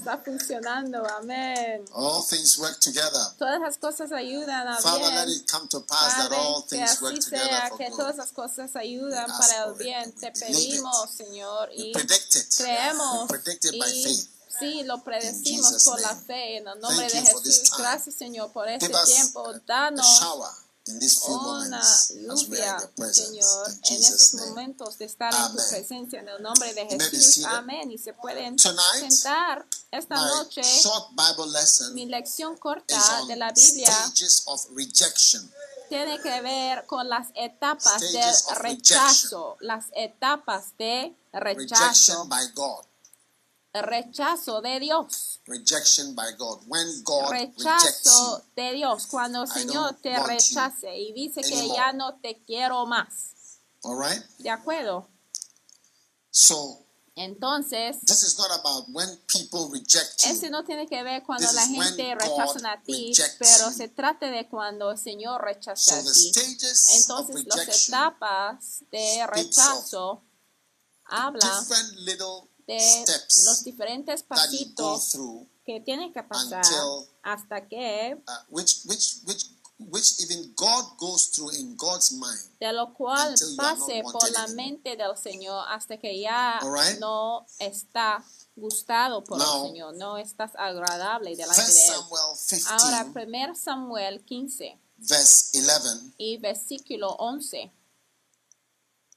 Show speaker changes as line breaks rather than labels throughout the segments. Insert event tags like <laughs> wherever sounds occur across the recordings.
Está funcionando, amén.
All things work together.
Todas las cosas ayudan a
Father, let
bien.
it come to pass that
Padre,
all
que
things work
así
together
sea,
for
que
good.
todas las cosas ayudan
We
para el bien. Te pedimos, Señor, y
predict it.
creemos
We predict it by
y
faith.
sí, lo predecimos por la fe en el nombre
Thank
de Jesús. Gracias, Señor, por este tiempo. Danos
are in
lluvia. Señor,
In
en estos momentos de estar en tu presencia en el nombre de Jesús. Amén. Y se pueden sentar esta noche.
short Bible lesson
Mi lección corta de la Biblia
stages of rejection.
tiene que ver con las etapas
of
rechazo, las etapas de rechazo. Rechazo de Dios,
Rejection by God. When God
rechazo
you.
de Dios, cuando el Señor te rechace y dice que ya no te quiero más,
All right?
¿de acuerdo?
So,
Entonces,
this is not about when people reject you.
no tiene que ver cuando
This
la gente rechaza a ti, pero se trata de cuando el Señor rechaza
So
a
the
ti. Entonces, las etapas de rechazo
little
de
steps
los diferentes pasitos que tienen que pasar
until-
hasta que,
uh, which which which which even God goes through in God's mind.
de lo cual pase por la mente del Señor hasta que ya
right?
no está gustado por
Now,
el Señor, no estás agradable delante de Él.
Samuel 15,
Ahora, 1 Samuel 15
verse 11,
y versículo 11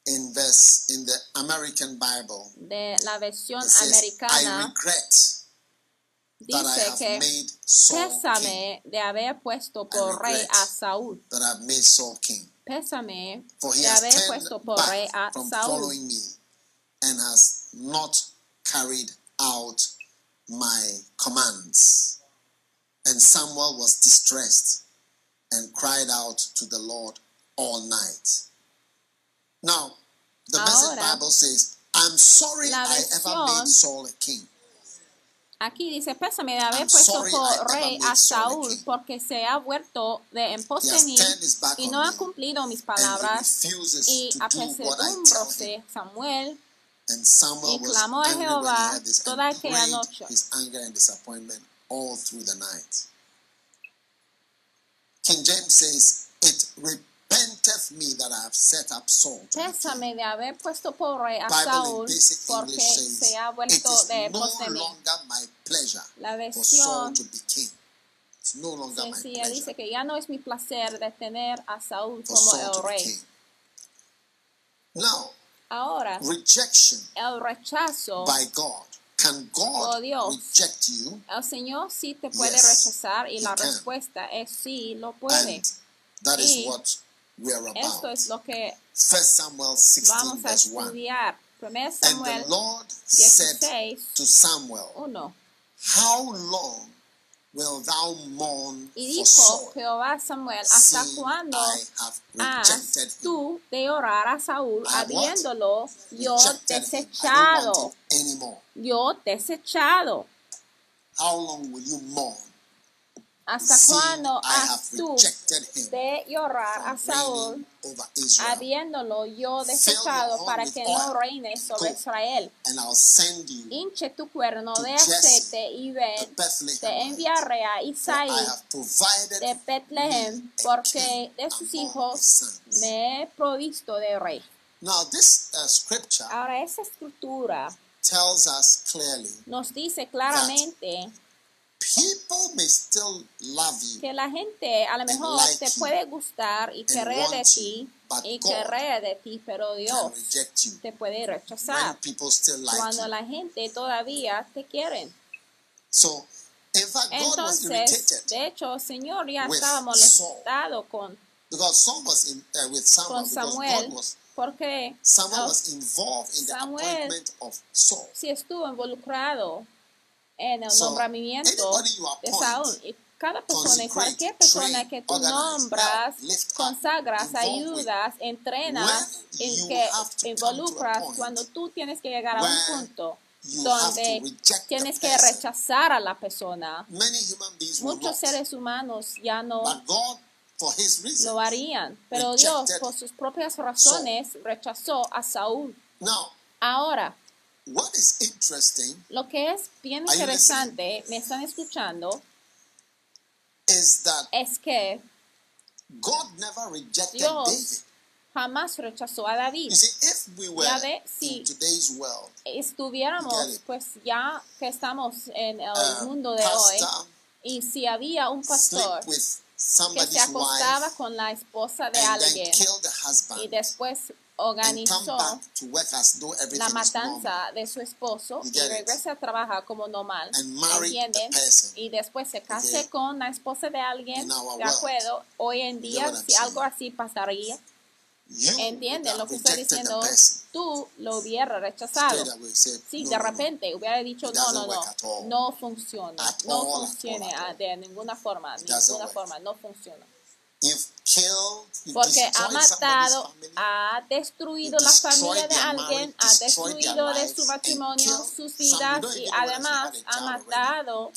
in verse in the American Bible,
de la versión
says, "I
americana
regret that I have
que
made Saul king.
de haber puesto por rey a Saúl.
That I've made Saul king."
Pésame
For he
de
has
haber
turned
puesto por rey a
from
Saúl.
following me and has not carried out my commands. And Samuel was distressed and cried out to the Lord all night. Now, the message
Ahora,
Bible says, I'm sorry
la
I ever
versión-
made Saul a king.
Aquí dice, pésame de haber
I'm
puesto por rey a
a
Saúl porque se ha vuelto de en pos de mí y no ha cumplido mis palabras y
him.
apesadumbrose Samuel
And Samuel
Y
was
clamó a Jehová toda aquella noche.
his anger and disappointment all through the night. King James says, It repenteth me that I have set up Saul. to be king."
pésame de haber puesto por rey a Saúl porque se ha vuelto
is
de
no
La
for Saul
versión
to be king. It's no longer my
sencilla
pleasure
dice que ya no es mi placer de tener a Saúl como el rey. Ahora,
rejection
el rechazo
by God. Can God
Oh, Dios.
reject you?
El Señor sí te puede
Yes,
rechazar y la
can.
respuesta es sí, lo puede.
And that is
Y
what we are
Esto
about.
es lo que
First Samuel 16
vamos a
1.
estudiar. 1
And
Samuel
the Lord said
16,
to Samuel,
1.
How long will thou mourn
Y dijo Jehová Samuel, ¿hasta cuándo
I have
has tú de orar a Saúl
I
habiéndolo yo desechado? Yo desechado.
How long will you mourn,
¿Hasta cuándo has tú de llorar a Saúl habiéndolo yo desechado para que no reine sobre. Israel? Hinche tu cuerno de aceite y ven, te enviaré a Isaí de Bethlehem, porque de sus hijos me he provisto de rey.
Now, this uh, scripture
Ahora, esa escritura
tells us clearly
nos dice claramente que la gente a lo mejor
like
te puede gustar y querer de ti y querer de ti, pero Dios te puede rechazar
people still like
cuando
you.
la gente todavía te quiere.
So, in fact, God was
Entonces, de hecho, el Señor ya estaba molestado con,
uh,
con Samuel porque
Samuel was involved in the
Samuel-
appointment of Saul.
sí estuvo involucrado en el nombramiento de Saúl. Y cada persona cualquier persona que tú nombras, consagras, ayudas, entrenas, en que involucras cuando tú tienes que llegar a un punto donde tienes que rechazar a la persona. Muchos seres humanos ya no lo harían, pero Dios por sus propias razones rechazó a Saúl. Ahora,
what is interesting
lo que es bien interesante, me están escuchando,
is that
es que
God never rejected
Dios
David.
jamás rechazó a David.
You see, if we were
Ya ve, si
in today's world,
estuviéramos, pues ya que estamos en el
uh,
mundo de hoy, y si había un pastor que se acostaba
wife
con la esposa de alguien y después organizó la matanza de su esposo y regresa a trabajar como normal, ¿entienden? Y después se case con la esposa de alguien, de acuerdo, hoy en día si algo así pasaría, ¿entienden lo que estoy diciendo? Tú lo hubieras rechazado. Sí, de repente hubiera dicho, no, no, no, no funciona, no funciona de ninguna forma,
doesn't
ninguna forma, no funciona. Porque ha matado,
family.
ha destruido la familia de alguien, ha destruido de su matrimonio
killed
sus vidas y además ha matado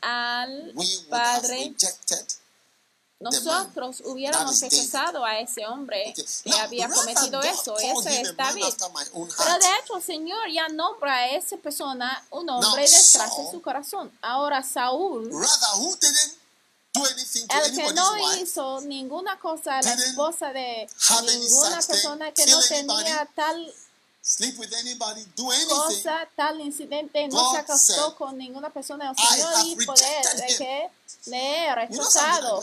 al
We would have
padre.
rejected
Nosotros hubiéramos rechazado a ese hombre que había cometido eso, ese es David. Pero de hecho el Señor ya nombra a esa persona un hombre detrás de su corazón. Ahora Saúl, el que no hizo ninguna cosa a la esposa de ninguna persona que no tenía tal
sleep with anybody, do anything.
cosa, tal incidente, no
God
se acostó
said,
con ninguna persona. El
"I
Señor
have
dijo de él
rejected
de
him."
que le he rechazado.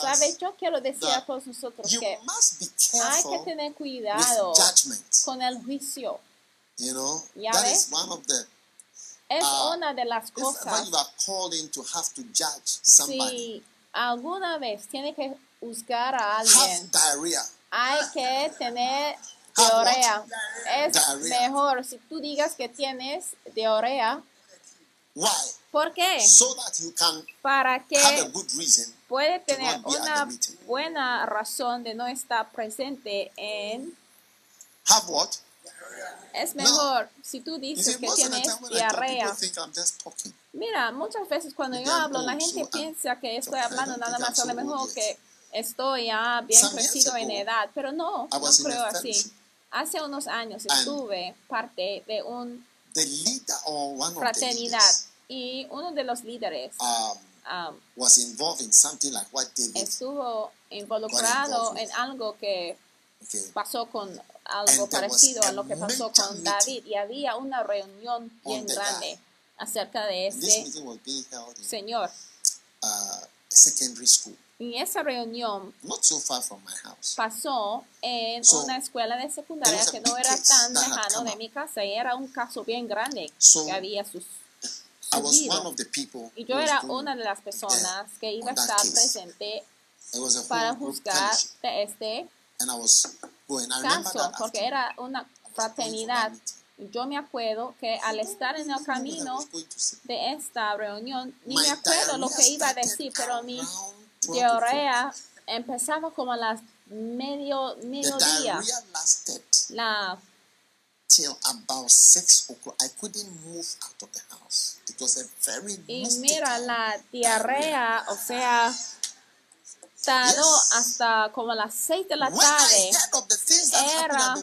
¿Sabes? Yo quiero decir a
that
todos nosotros que hay que tener cuidado con el juicio.
You know,
Ya
that
ves?
is one of the.
Es
Ah,
una de las cosas.
you are called in to have to judge somebody,
Si alguna vez tiene que juzgar a
have
alguien,
diarrhea.
hay que tener
Have
diarrea. Es
Diarrea.
mejor si tú digas que tienes diarrea.
Why?
¿Por qué?
So that you can
Para
have a
que
good reason.
puede tener una buena razón de no estar presente en...
Have what?
Es
No.
mejor si tú dices
see,
que
the
tienes diarrea. Mira, muchas veces cuando yo hablo, la gente
so I'm-
piensa que estoy hablando nada más a lo mejor que estoy ya bien
Some years
crecido en edad, pero no, no creo así. Hace unos años estuve parte de
the
fraternidad y uno de los líderes
um,
um,
was involved in something like what David.
estuvo involucrado
involved
en algo que
Okay.
pasó con algo parecido a lo que pasó con David y había una reunión bien grande acerca de este señor.
uh, a secondary school,
Y esa reunión
not so far from my house.
pasó en una escuela de secundaria que no era tan lejano de mi casa y era un caso bien grande que había sus,
I was one of the people.
Y yo era una de las personas que iba a estar presente para juzgar de este
and I was going. I remember
caso,
that
porque era una fraternidad. Yo me acuerdo que al estar en el camino de esta reunión, ni me acuerdo lo que iba a decir, pero mi
around 12 o'clock.
diarrea empezaba como a las medio, mediodía. La
till about six o'clock. I couldn't move out of the house. It was a very
Y mira, la diarrea, o sea. Hasta como las 6 de la tarde, era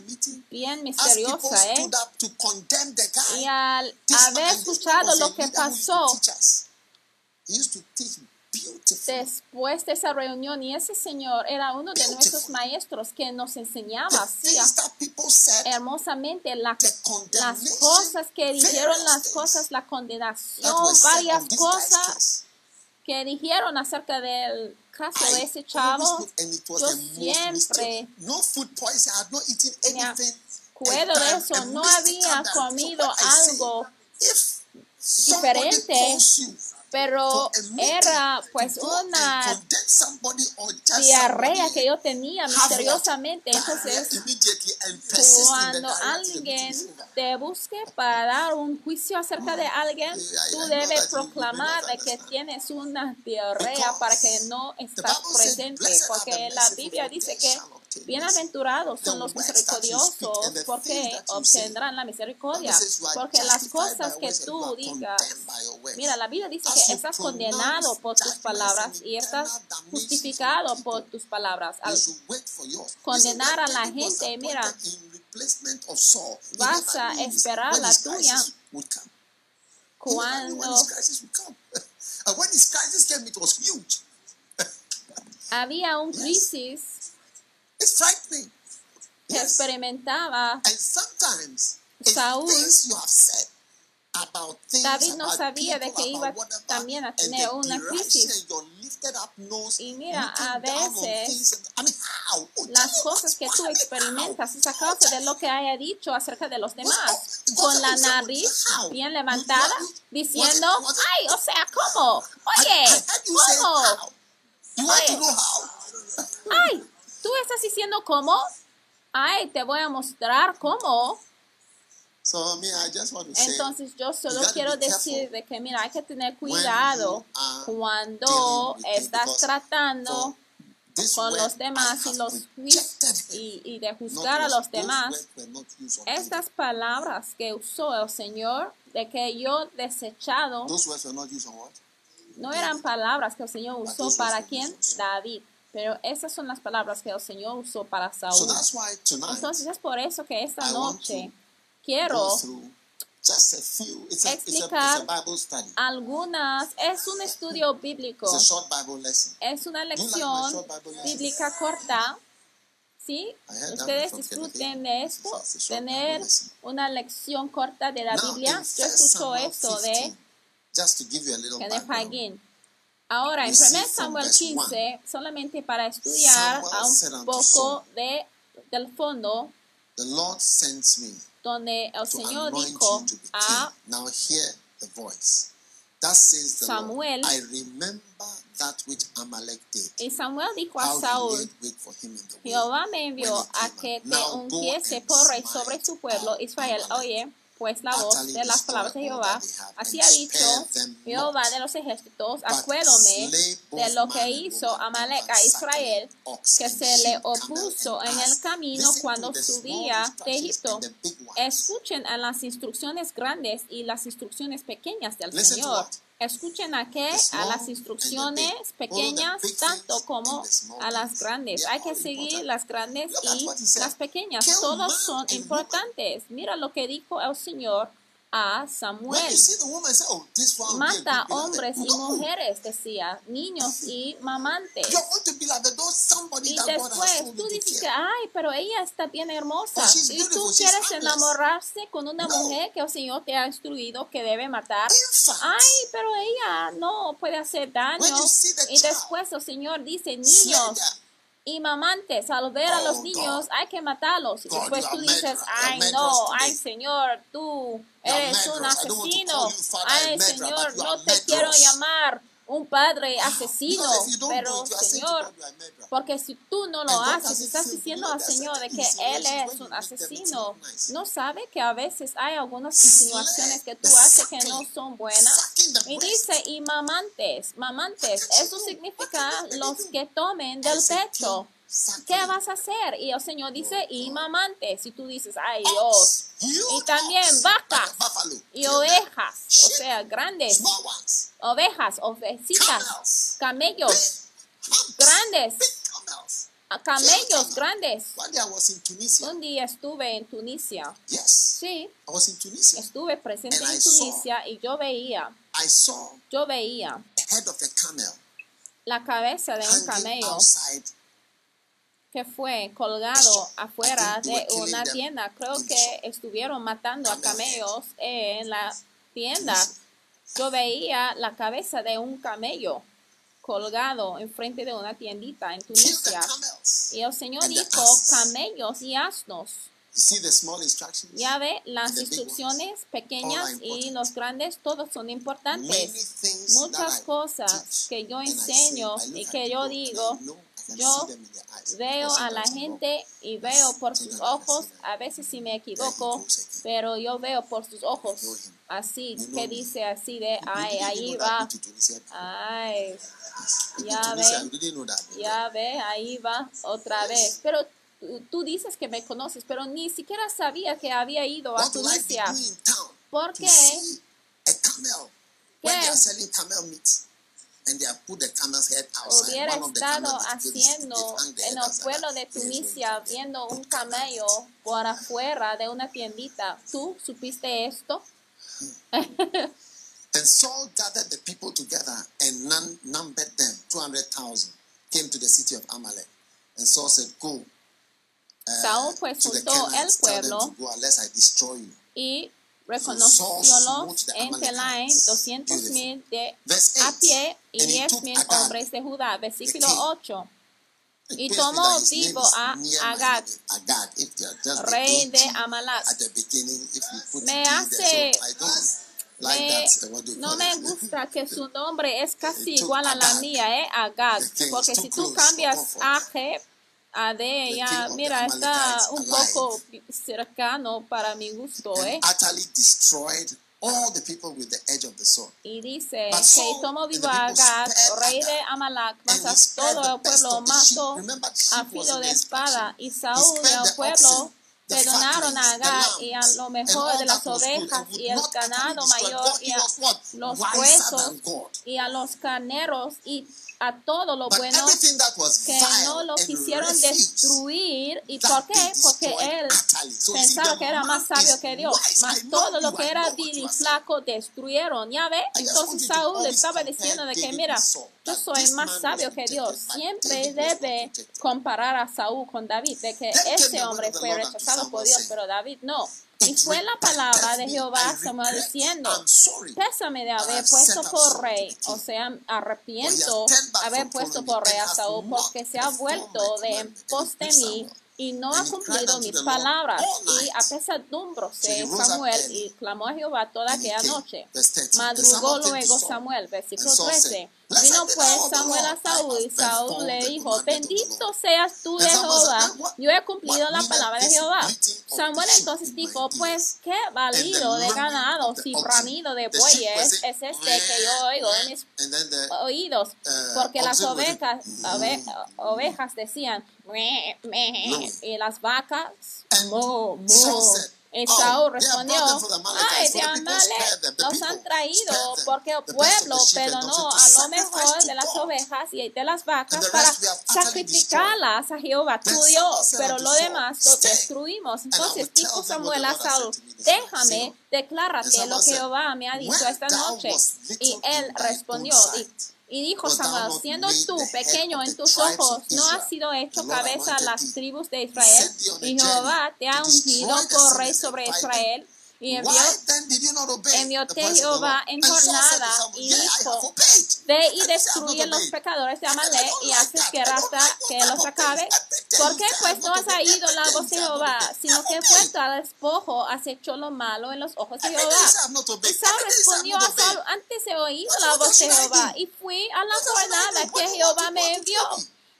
bien misteriosa, ¿eh? Y al haber escuchado lo que pasó, después de esa reunión y ese señor era uno de nuestros maestros que nos enseñaba así hermosamente la- las cosas que dijeron, las cosas, la condenación, varias cosas que dijeron acerca del caso de ese chavo. yo siempre.
No food poison. I had not eaten
me
anything.
acuerdo
a-
de eso, no había comido algo diferente, pero era pues una diarrea que yo tenía misteriosamente. Entonces, cuando alguien te busque para dar un juicio acerca de alguien,
I- I
tú debes proclamar de que tienes una diarrea para que no estás presente,
"Blessed are
porque la Biblia dice que
shall obtain mercy."
Bienaventurados son los misericordiosos, porque obtendrán la misericordia, porque las cosas que tú digas. Mira, la Biblia dice que estás condenado por tus palabras y estás justificado por tus palabras. Al condenar a la gente, mira, vas a esperar la tuya cuando <laughs> <laughs> había un crisis
It's frightening.
que
Yes.
experimentaba
And sometimes,
Saúl,
things you have said about things
David no
about
sabía de
people,
que iba
whatever,
también a tener una crisis.
nose,
Y mira, a veces
things and- I mean, how? Oh,
las cosas que tú experimentas es a causa de lo que haya dicho acerca de los demás, con la nariz bien levantada, diciendo, ay, o sea, ¿cómo? Oye, ¿cómo? Oye. Ay, tú estás diciendo cómo? Ay, te voy a mostrar cómo.
So, I just want to say,
Entonces yo solo quiero decir de que mira, hay que tener cuidado cuando estás tratando con los demás y los y, y de juzgar a los demás. Estas palabras que usó el Señor, de que yo desechado, no eran palabras que el Señor usó para quién? David. Pero esas son las palabras que el Señor usó para Saúl. Entonces es por eso que esta noche quiero explicar algunas, es un estudio bíblico, es una lección bíblica corta. ¿Sí? Ustedes disfruten de esto, tener una lección corta de la Biblia. Yo
1
escucho esto de
15, just to give you a little
Kenneth Hagin. Ahora, en
We see
1
from
Samuel
verse
15, solamente para estudiar a un poco de, del fondo,
the Lord sends me
donde el Señor dijo a
king. Now hear the voice. Thus says the
Samuel,
Lord, I remember that which Amalek did.
y Samuel dijo a Saúl. Jehová me envió a que te ungiese por rey sobre su pueblo Israel. Oye, pues la voz de las palabras de Jehová. Así ha dicho Jehová de los ejércitos, acuérdome de lo que hizo Amalek a Israel, que se le opuso en el camino cuando subía de Egipto. Escuchen a las instrucciones grandes y las instrucciones pequeñas del Señor. Escuchen a qué?
The
A las instrucciones pequeñas tanto como a las grandes. Hay que seguir las grandes y las pequeñas. Todas son importantes. Mira lo que dijo el Señor a Samuel.
oh,
Mata hombres y mujeres, decía, niños y mamantes. Y después tú dices ay, pero ella está bien hermosa.
Oh,
Y tú quieres enamorarse con una mujer que el Señor te ha instruido que debe matar. Ay, pero ella no puede hacer daño. Y después el Señor dice, niños. Y mamantes, al ver a los
Oh,
niños hay que matarlos. Y después tú dices, ay, no, ay, Señor, tú eres un asesino. Ay, Señor, no te quiero llamar un padre asesino, pero Señor, porque si tú no lo haces, estás diciendo al Señor de que Él es un asesino. No sabe que a veces hay algunas insinuaciones que tú haces que no son buenas. Y dice, y mamantes, mamantes, eso significa los que tomen del pecho. ¿Qué vas a hacer? Y el Señor dice, y mamantes. Y tú dices, ay Dios. Y también vacas y ovejas, o sea, grandes, ovejas, ovecitas, camellos, grandes,
big camels.
a camellos grandes. Un día estuve en Tunisia. Sí, estuve presente en Tunisia y yo veía, yo veía
la cabeza de un camello que fue colgado afuera de una tienda. Creo que estuvieron matando a camellos en la tienda. Yo veía la cabeza de un camello colgado enfrente de una tiendita en Tunisia. Y el Señor dijo camellos y asnos.
You see the small instructions?
Ya ve, las instrucciones pequeñas y los grandes, todos son importantes.
things
Muchas cosas que yo enseño y que yo digo, yo. Veo a la gente y veo por sus ojos, a veces si me equivoco, pero yo veo por sus ojos así, que dice así de, ay, ahí va, ay, ya ve. ya ve, ahí va otra vez. Pero tú- dices que me conoces, pero ni siquiera sabía que había ido a Tunisia. ¿Por qué? ¿Qué? Hubiera estado haciendo <laughs> en el
outside.
pueblo de Tunisia, viendo un camello por afuera de una tiendita. ¿Tú supiste esto?
And Saul gathered the people together and num- numbered them, 200,000, came to the city of Amalek. And Saul said, Go uh,
pues juntó el
Canaanites, tell them
pueblo
to go unless I destroy you.
y
The
en Telaim
Amalekites.
doscientos mil de a
8.
pie y
And he
diez
took
mil
Agag,
hombres de Judá. Versículo
the king.
8.
It
Y tomó vivo a Agag, rey de
20
Amalak. Me hace- Me- no me <laughs> gusta que su nombre es casi igual a la mía, ¿eh? Agag. Porque si tú cambias a. G a
of the
mira, está un poco cercano para mi gusto, ¿eh?
all the people with the edge of the sword.
Y dice
But
que tomó vivo a Agag, rey de Amalak,
And
mas a todo
the
el pueblo mató a filo de espada. Y. Saúl y el pueblo perdonaron a Agag y a lo mejor de las ovejas y el ganado mayor y a los huesos y a los carneros y a todo lo
But
bueno que no lo quisieron destruir. ¿Y por qué? Porque él.
So
pensaba que era más sabio que Dios, mas todo lo que era vil y flaco destruyeron. ¿Ya ve? Entonces Saúl estaba diciendo de que, mira, yo soy más sabio que Dios. Siempre debe comparar a Saúl con David, de que
word
hombre fue rechazado por Dios, pero David no. Y fue la palabra de Jehová Samuel diciendo. Pésame de haber puesto por rey, o sea, arrepiento haber puesto por rey a Saúl, porque se ha vuelto de en pos de mí y no ha cumplido mis palabras. Y
night.
apesadumbrose
So he rose up
Samuel y clamó a Jehová toda aquella noche.
Verse 30. And
Madrugó luego. Samuel, versículo
And Saul
13. Vino pues Samuel a Saúl y Saúl le
the
dijo, bendito seas tú de Jehová,
"Then what-
yo he cumplido la palabra de Jehová. Samuel entonces dijo, pues qué balido de y
oxen.
bramido de bueyes es este que yo oigo en mis oídos,
uh,
porque las ovejas, ove- ovejas decían, "Meh, meh",
No.
y las vacas, mo, mo. Y
"Oh,
respondió, ay, de Amalek
people
han traído porque el pueblo perdonó a lo mejor de las ovejas y de las vacas para sacrificarlas a Jehová tu Dios, pero lo demás lo
"Stay,
destruimos. Entonces dijo Samuel a Saúl,
said to me this night."
déjame, declárate lo que Jehová me ha dicho
"When
esta noche. Y él respondió, y dijo Samuel, siendo tú pequeño en tus ojos, no has sido hecho cabeza a las tribus de Israel, y Jehová te ha ungido por rey sobre. Israel. Y envió,
the
Jehová en jornada y
"Yea, I
dijo,
have obeyed."
Ve y
And he said, "I have
destruye los
obeyed."
pecadores de Amalek y haces que
those
que los acabe. ¿Por qué pues no has oído la voz de Jehová, sino que vuelto al despojo has hecho lo malo en los ojos de Jehová? Saúl respondió a. Saúl, antes he oído la voz de Jehová y fui a la jornada que Jehová me envió.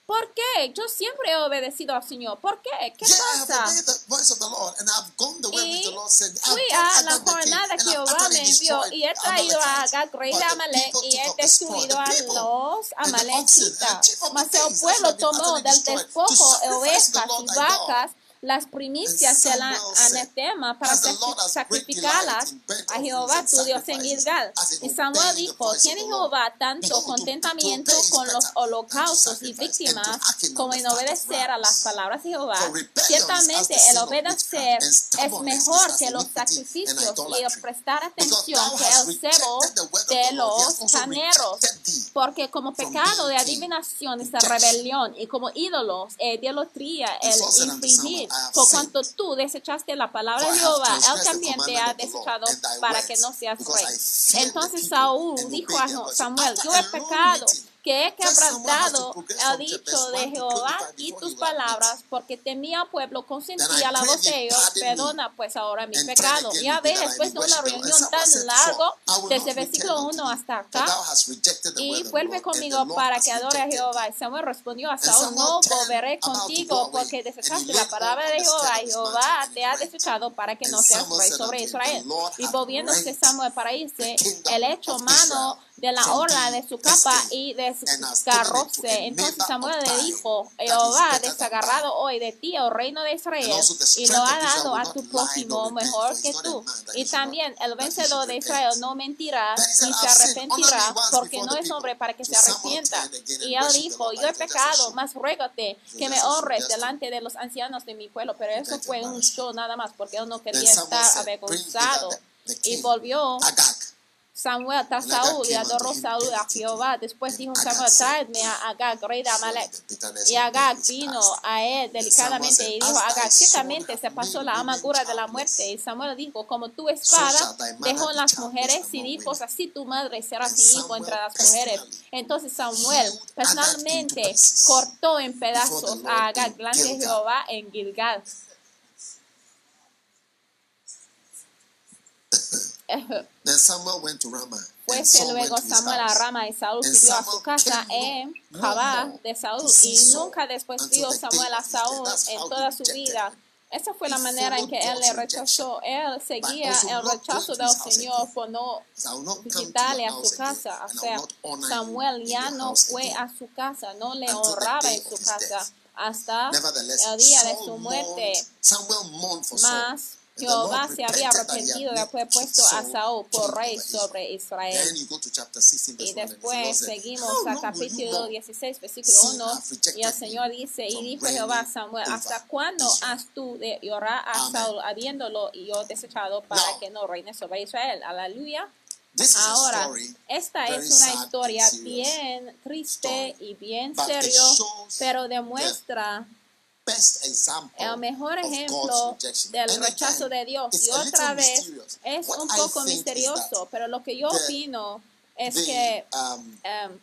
¿Por qué? Yo siempre he obedecido al Señor. ¿Por qué? ¿Qué pasa? Y fui a la jornada que Jehová me envió y he traído a. Agag, rey de Amalek, y he destruido a los amalecitas. Mas el pueblo tomó del despojo ovejas y vacas,
las primicias del anatema para sacrificarlas a Jehová tu Dios en Gilgal. Y Samuel dijo, tiene Jehová tanto contentamiento con los holocaustos y víctimas como en obedecer a las palabras de Jehová. Ciertamente el obedecer es mejor que los sacrificios y
el
prestar atención que el cebo de los
caneros,
porque como pecado de adivinación es la rebelión y como ídolos, eh, idolatría, el infringir. Por cuanto tú desechaste la palabra de Jehová, él también te ha desechado para que no seas rey. Entonces Saúl dijo a Samuel, yo he pecado que he quebrantado el dicho de Jehová y tus palabras, porque temía pueblo, consentía la voz de ellos, perdona pues ahora mi pecado. Ya ves, después de una reunión tan largo, desde versículo 1 hasta acá, y vuelve conmigo para que adore a Jehová. Y Samuel respondió a Saúl, no volveré contigo, porque desechaste la palabra de Jehová, y Jehová te ha desechado para que no seas rey sobre Israel. Y volviéndose Samuel para irse, el
hecho
mano de la
horda
de su capa y de su. Entonces Samuel le dijo, Jehová desagarrado hoy de ti, oh reino de Israel, y lo ha dado a tu prójimo mejor que tú. Y también el vencedor de Israel no mentirá ni se arrepentirá, porque no es hombre para que se arrepienta. Y él dijo, yo he pecado, mas
ruégote
que me honres delante de los ancianos de mi pueblo. Pero eso fue un show nada más, porque él no quería estar avergonzado. Y volvió Samuel tasau y adoró Saúl a Jehová. Después dijo Samuel, traedme a Agag, rey de Amalek. Y Agag vino a él delicadamente y dijo, Agag, ciertamente se pasó la amargura de la muerte. Y Samuel dijo, como tu espada dejó las mujeres
sin
hijos, así tu madre será sin hijo entre las mujeres. Entonces Samuel personalmente cortó en pedazos a Agag delante de Jehová en Gilgal. <laughs>
Then Samuel went to
Fuese luego Samuel a Rama y Saúl subió a su casa en Jabá de Saúl y nunca después vio Samuel a. Saúl en toda su vida. Esa fue la manera en que él le rechazó. Él seguía el rechazo del Señor por no visitarle a su casa. Samuel ya no fue a su casa, no le honraba en su casa hasta el día de su muerte.
Samuel
Jehová se había arrepentido
y
había puesto a Saúl por rey sobre Israel. Y después seguimos a capítulo 16, versículo 1. Y el Señor dice, y dijo Jehová a Samuel, ¿hasta cuándo has tú de llorar a Saúl habiéndolo y yo desechado para que no reine sobre Israel? Aleluya. Ahora, esta es una historia bien triste y bien serio, pero demuestra
best example
el mejor ejemplo del
and
rechazo
again,
de Dios. Y otra vez, es un poco misterioso, pero lo que yo
the,
opino es
the,
que
um,
um,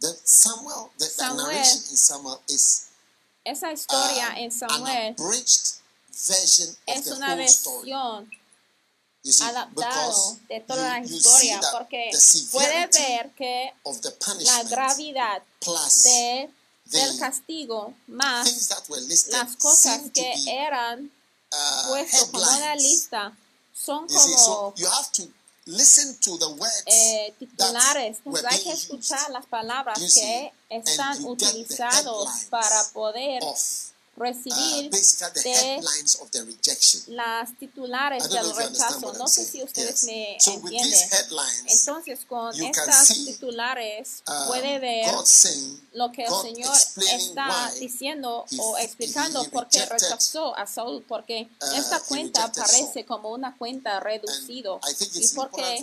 the Samuel, the,
Samuel,
in Samuel is,
esa historia
um,
en Samuel es una versión adaptado de toda la historia porque puede ver que la gravedad de del castigo más las cosas que eran puestas como una lista son como eh, titulares. Hay que escuchar las palabras que están
utilizadas
para poder recibir de las titulares del rechazo. No sé si ustedes me entienden. Entonces, con estas titulares puede ver lo que el Señor está diciendo o explicando por qué rechazó a Saul porque esta cuenta parece como una cuenta
reducida
y
porque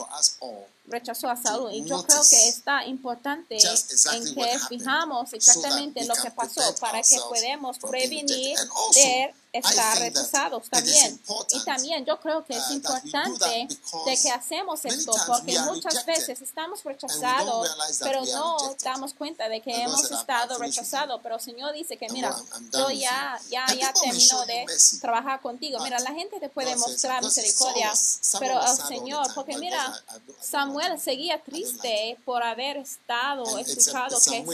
rechazó a Saúl. Y yo creo que está importante en que fijamos exactamente lo que pasó para que podamos prevenir de estar
rehusados
también. Y también yo creo que es importante de que hacemos esto porque muchas veces estamos rechazados, pero no damos cuenta de que hemos estado rechazados. Pero el Señor dice que mira, yo ya, ya, ya termino de trabajar contigo. Mira, la gente te puede mostrar misericordia, pero el Señor, porque mira, Samuel seguía triste por haber estado escuchado que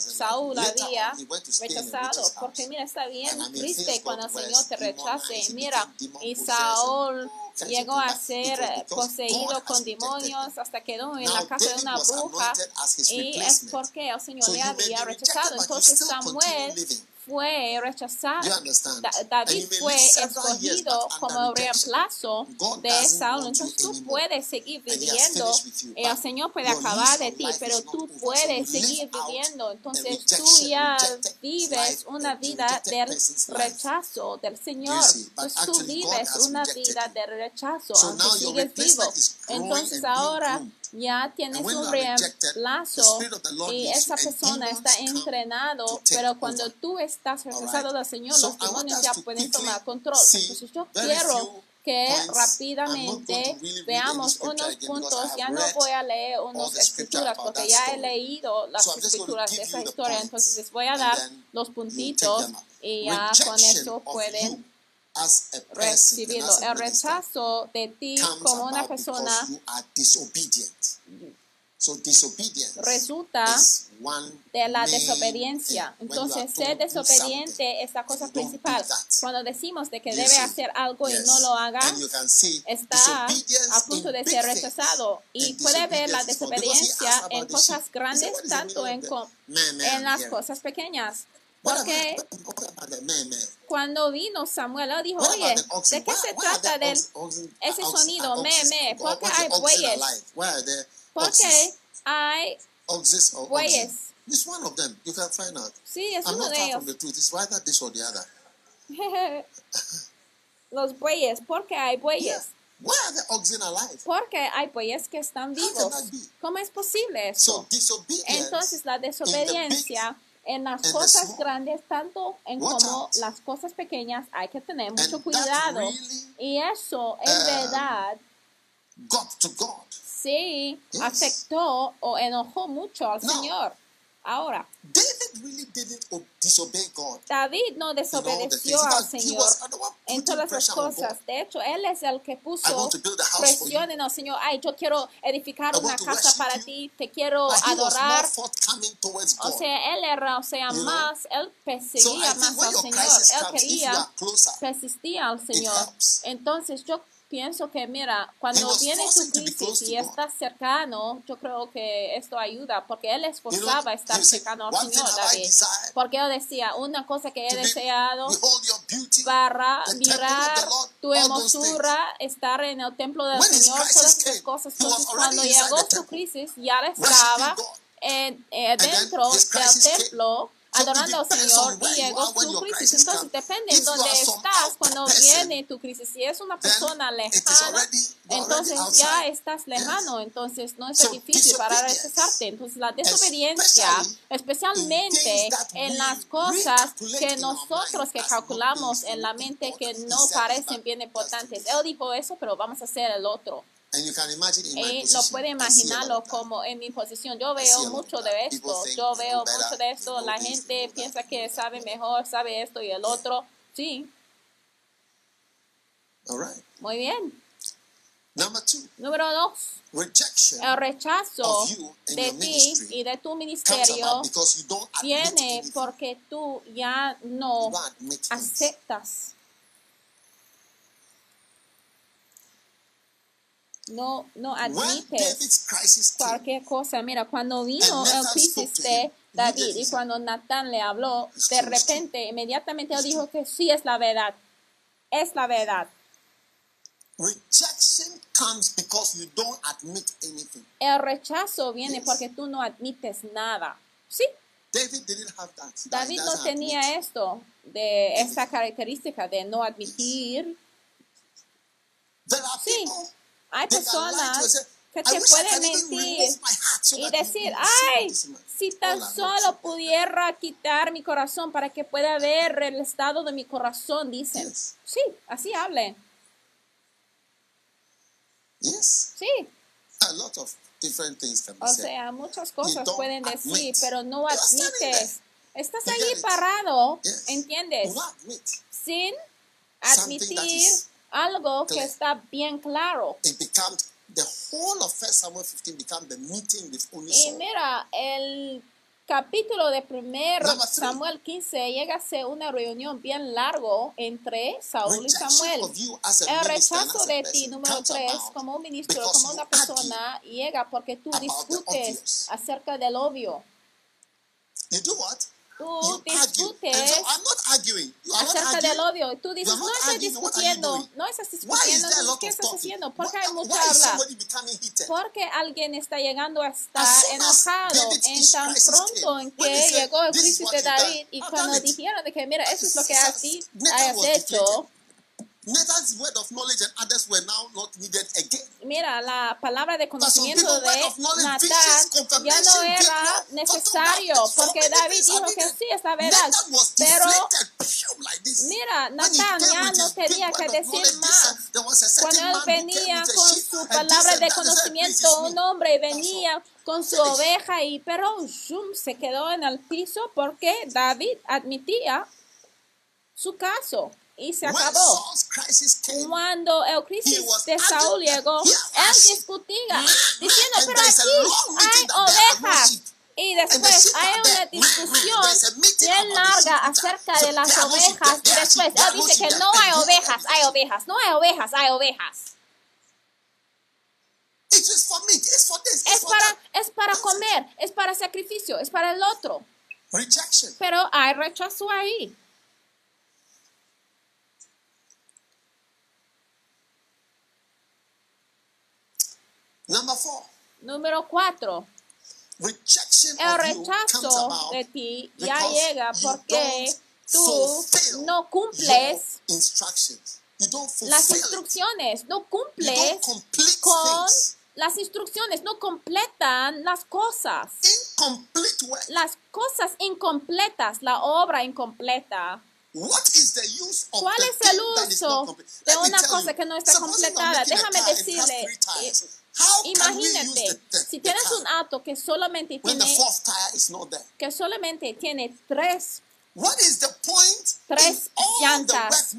Saúl había rechazado, porque mira, está bien triste cuando Señor, te rechace. Mira, y Saúl llegó a ser
eh,
poseído con demonios hasta quedó en la casa de una bruja y es porque el Señor le había rechazado. Entonces Samuel
fue rechazado. David fue escogido como reemplazo de Saúl. Entonces tú puedes seguir viviendo el Señor puede acabar de ti, pero tú puedes seguir viviendo. Entonces tú ya vives una vida
life.
rechazo del Señor. Entonces tú vives una vida de rechazo, aunque sigues vivo. Entonces ahora ya tienes un reemplazo y esa persona está entrenado, pero cuando tú estás rechazado
Alright.
del Señor,
So
los demonios ya pueden tomar control. Entonces yo quiero que rápidamente
really
veamos unos puntos. Ya no voy a leer unas escrituras porque ya he leído las
So
escrituras de esa historia. Entonces les voy a dar los puntitos y ya con eso pueden recibirlo. El rechazo de ti como una persona
because you are disobedient. So disobedience
resulta
is one
de la desobediencia. Entonces, ser desobediente es la cosa principal. Cuando decimos de que debe hacer algo y no lo haga, está a punto de ser rechazado y puede ver la desobediencia en cosas
said,
grandes
"What is the
tanto en, en las
hearing?"
cosas pequeñas. Porque cuando vino Samuel, dijo, oye? ¿de qué se trata del, ese sonido,
oxes-
meh, meh? ¿Por qué
what's the
hay bueyes?
Alive? Why are there
¿Por
oxes?
qué hay bueyes?
It's one of them. You can find out.
Sí, es
I'm
uno
not
de ellos.
from the truth. It's either this or the other. <laughs>
Los bueyes, ¿por qué hay bueyes?
Yeah. Why are the oxen alive?
Porque hay bueyes que están vivos. ¿Cómo es posible
So
eso?
disobedience.
Entonces la desobediencia en las cosas grandes, tanto en como
out.
las cosas pequeñas, hay que tener mucho
and that
cuidado.
really
Y eso, en
um,
verdad,
got to God.
Sí afectó o enojó mucho al. Señor. Ahora,
David really didn't o- disobey God.
David no desobedeció al Señor en todas las cosas. De hecho, Él es el que puso presión en el Señor. Ay, yo quiero edificar una casa para ti, te quiero adorar. O sea, él era, o sea, más, él perseguía más al Señor, él quería, persistía al Señor. Entonces yo pienso que, mira, cuando viene tu crisis y estás cercano, yo creo que esto ayuda, porque él esforzaba estar cercano al Señor, David. Porque él decía, una cosa que he deseado para mirar tu hermosura, estar en el templo del Señor, todas esas cosas. Entonces, cuando llegó su crisis, ya estaba en, eh, dentro del templo adorando al Señor y llegó
your
crisis. Entonces depende
are some
estás cuando viene tu crisis. Si es una persona lejana, entonces ya estás lejano, entonces no es difícil para rechazarte. Entonces la desobediencia, especialmente en las cosas que nosotros que calculamos en la mente que no parecen bien importantes. Él dijo eso, pero vamos a hacer el otro.
And you can imagine in my
Y lo
position,
puede imaginarlo como en mi posición. Yo veo mucho de esto. Yo veo mucho de esto. La gente piensa que sabe mejor, sabe esto y el otro. Sí,
All right.
muy bien.
Number two,
Número dos,
rejection
el rechazo de ti y de tu ministerio viene porque tú ya no aceptas. No, no admites cualquier cosa. Mira, cuando vino el crisis de. David y cuando Natán le habló, de repente, inmediatamente él dijo que sí es la verdad. Es la verdad. El rechazo viene porque tú no admites nada. Sí,
David
no tenía esto, de esta característica de no admitir. Sí, hay personas que
"I
te pueden mentir y decir, ay,
this man."
si tan solo pudiera quitar mi corazón para que pueda ver el estado de mi corazón, dicen. Sí, así hablen.
Yes,
Sí, o sea, muchas cosas pueden decir, pero no admites. Estás
it.
parado. ¿entiendes? Sin admitir algo que está bien claro.
It becomes the whole of Samuel 15 becomes the meeting with
Y mira, el capítulo de primero
Number three.
Samuel 15 llega a ser una reunión bien largo entre Saúl y Samuel. El rechazo de ti, número
comes
3,
about
como un ministro, como una persona, llega porque tú discutes acerca del obvio.
You do what?
Tú discutes
so
acerca del odio. Tú dices, no estoy discutiendo, no estás discutiendo, ¿qué estás haciendo?
Why,
Porque hay mucho hablar. Porque alguien está llegando a estar enojado en tan pronto en que llegó el
"This is
crisis de David y cuando
done it."
dijeron de que mira, eso es lo que has,
was
hecho, mira, la palabra de conocimiento de
of knowledge,
Natán
visions,
ya no era necesario porque David dijo que
needed.
sí, está verdad, pero mira, Natán ya no tenía que decir más. Cuando él venía con su palabra de conocimiento,
"This is
un
me."
hombre, venía con su oveja, y pero zoom, se quedó en el piso porque David admitía su caso y se acabó. Cuando el crisis de Saúl llegó,
"Here
él discutía diciendo, pero aquí hay ovejas. Y después hay una discusión bien larga acerca de las ovejas y después él dice que no hay ovejas, hay ovejas, no hay ovejas, hay ovejas. Es para, es para comer, es para sacrificio, es para el otro.
Rejection.
Pero hay rechazo ahí.
Number four.
Número cuatro,
Rejection
el
of you
rechazo de ti ya llega porque tú no cumples las instrucciones, no cumples con
things.
las instrucciones, no completan las cosas. Las cosas incompletas, la obra incompleta.
What is the use of
¿Cuál
the
es el uso de una cosa
you,
que no está completada? Déjame decirle, Imagínate, si tienes un auto que solamente tiene,
fourth tire is not there?
que solamente tiene tres,
What is the point
Tres llantas.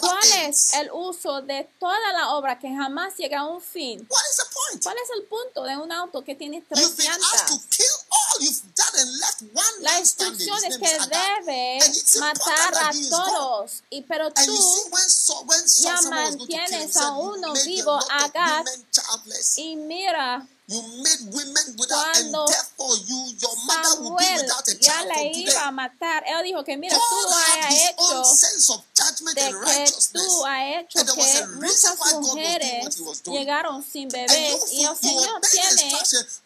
¿cuál es el uso de toda la obra que jamás llega a un fin?
What is the point?
¿Cuál es el punto de un auto que tiene
You've
tres
been asked to
llantas?
kill all you've done and left one
La instrucción es que debe matar a todos. Y pero
And you see,
tú ya mantienes a uno vivo,
a lot of
Agag,
women childless.
y mira,
You made women without, and
Cuando
therefore you, your mother will be without a
ya
child
iba a matar, él dijo que mira,
God his
hecho
own sense of judgment
de
and
que tú has hecho
And there was
que
a reason
muchas
why God was doing
mujeres
what he was doing.
llegaron sin
And you,
y el Señor tiene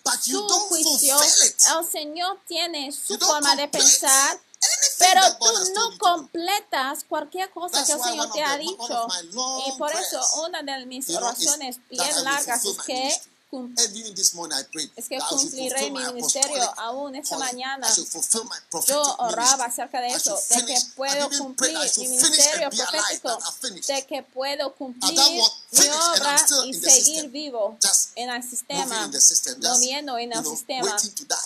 but you
su
don't
juicio,
fulfill it.
el Señor tiene su
You
forma de pensar, pero tú
God has
no completas cualquier cosa que el Señor te ha dicho. Y por eso una de mis oraciones bien largas es que es que cumpliré mi ministerio aún esta mañana. Yo oraba acerca de eso, de que puedo cumplir mi ministerio profético, de que puedo cumplir mi obra y seguir vivo en el sistema, moviendo en el sistema,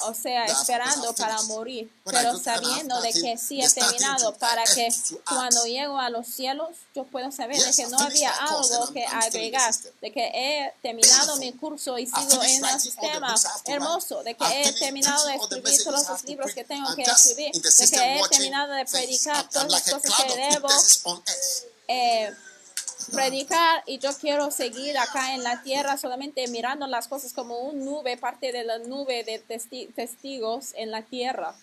o sea, esperando para morir, pero sabiendo de que sí he terminado para que cuando llego a los cielos yo puedo saber de que no había algo que agregar, de que he terminado mi curso y
I've
sigo en el sistema hermoso, de que he terminado de escribir todos los libros que tengo que escribir, de que he terminado de predicar todas las cosas que debo eh, predicar y yo quiero seguir acá en la tierra solamente mirando las cosas como un nube, parte de la nube de testi- testigos en la tierra.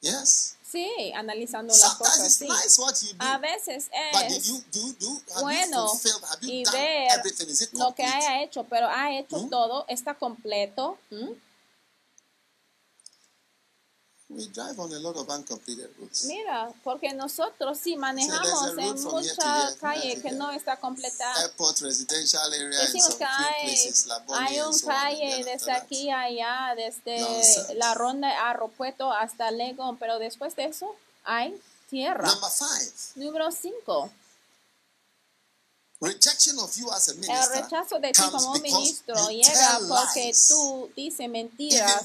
Yes.
Sí, analizando las cosas sí.
nice.
A veces es
you do do have
bueno y ver lo que haya hecho, pero ha hecho
¿Mm?
todo, está completo. ¿Mm?
We drive on a lot of uncompleted roads.
Mira, porque nosotros sí manejamos
road
en mucha calle que no está completada.
Airport residential area
Decimos que hay,
places,
hay un
so on,
calle
then
desde
that.
aquí a allá, desde
Nonsense.
la ronda aeropuerto hasta Legón, pero después de eso hay tierra.
Number five,
Número 5.
Rejection of you as a
El
minister
rechazo de ti como ministro llega porque tú dices mentiras,